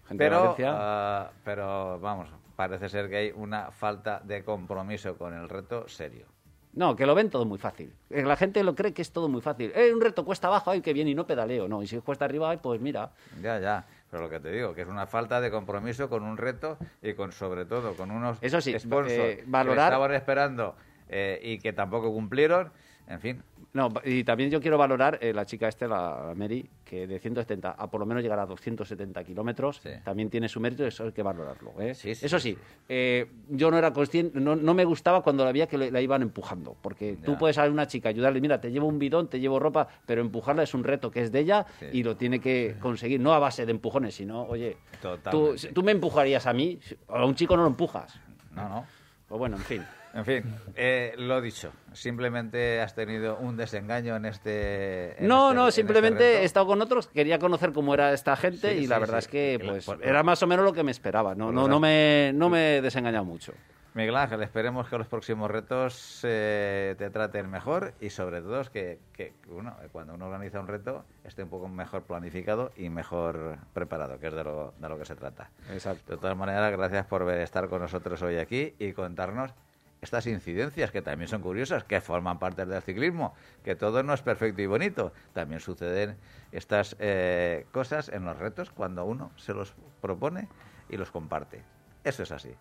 Gente de Pero, Valencia. ah, pero vamos, parece ser que hay una falta de compromiso con el reto serio. No, que lo ven todo muy fácil. La gente lo cree que es todo muy fácil. Eh, un reto cuesta abajo, ay, que bien, y no pedaleo. No, y si cuesta arriba, ay, pues mira. Ya, ya. Pero lo que te digo, que es una falta de compromiso con un reto y con, sobre todo, con unos Eso sí, sponsors eh, valorar- que estaban esperando eh, y que tampoco cumplieron. En fin, No, y también yo quiero valorar eh, la chica este, la, Mary, que de 170 a por lo menos llegar a 270 kilómetros, Sí. también tiene su mérito y eso hay que valorarlo. ¿eh? Sí, sí, eso sí, eh, yo no era consciente, no, no me gustaba cuando la veía que la iban empujando, porque tú Ya. puedes a una chica ayudarle, mira, te llevo un bidón, te llevo ropa, pero empujarla es un reto que es de ella y lo tiene que conseguir, no a base de empujones, sino, oye, tú, tú me empujarías a mí, a un chico no lo empujas. no, no. Pues bueno, en fin. En fin, eh, lo dicho. Simplemente has tenido un desengaño en este. en No, este- no, este simplemente reto. he estado con otros, quería conocer cómo era esta gente Sí, y sí, la verdad sí. es que pues por- era más o menos lo que me esperaba. No, no, no, me, no me he desengañado mucho. Miguel Ángel, esperemos que los próximos retos eh, te traten mejor y sobre todo es que, que uno, cuando uno organiza un reto esté un poco mejor planificado y mejor preparado, que es de lo, de lo que se trata. Exacto. De todas maneras, gracias por estar con nosotros hoy aquí y contarnos estas incidencias que también son curiosas, que forman parte del ciclismo, que todo no es perfecto y bonito. También suceden estas eh, cosas en los retos cuando uno se los propone y los comparte. Eso es así.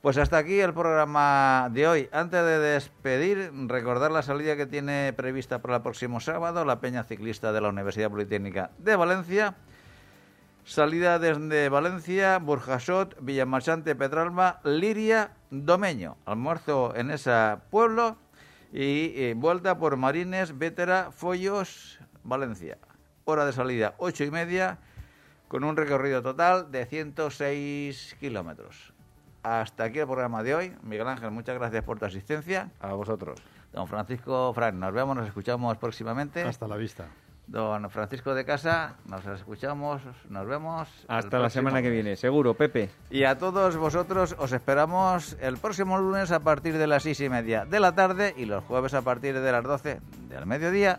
Pues hasta aquí el programa de hoy. Antes de despedir, recordar la salida que tiene prevista para el próximo sábado la Peña Ciclista de la Universidad Politécnica de Valencia. Salida desde Valencia, Burjasot, Villamarchante, Petralba, Liria, Domeño. Almuerzo en ese pueblo y, eh, vuelta por Marines, Vétera, Follos, Valencia. Hora de salida ocho y media con un recorrido total de 106 kilómetros. Hasta aquí el programa de hoy. Miguel Ángel, muchas gracias por tu asistencia. A vosotros. Don Francisco Fran, nos vemos, nos escuchamos próximamente. Hasta la vista. Don Francisco de Casa, nos escuchamos, nos vemos. Hasta la semana que viene, seguro, Pepe. Y a todos vosotros os esperamos el próximo lunes a partir de las seis y media de la tarde y los jueves a partir de las 12 del mediodía.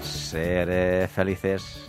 Seré felices.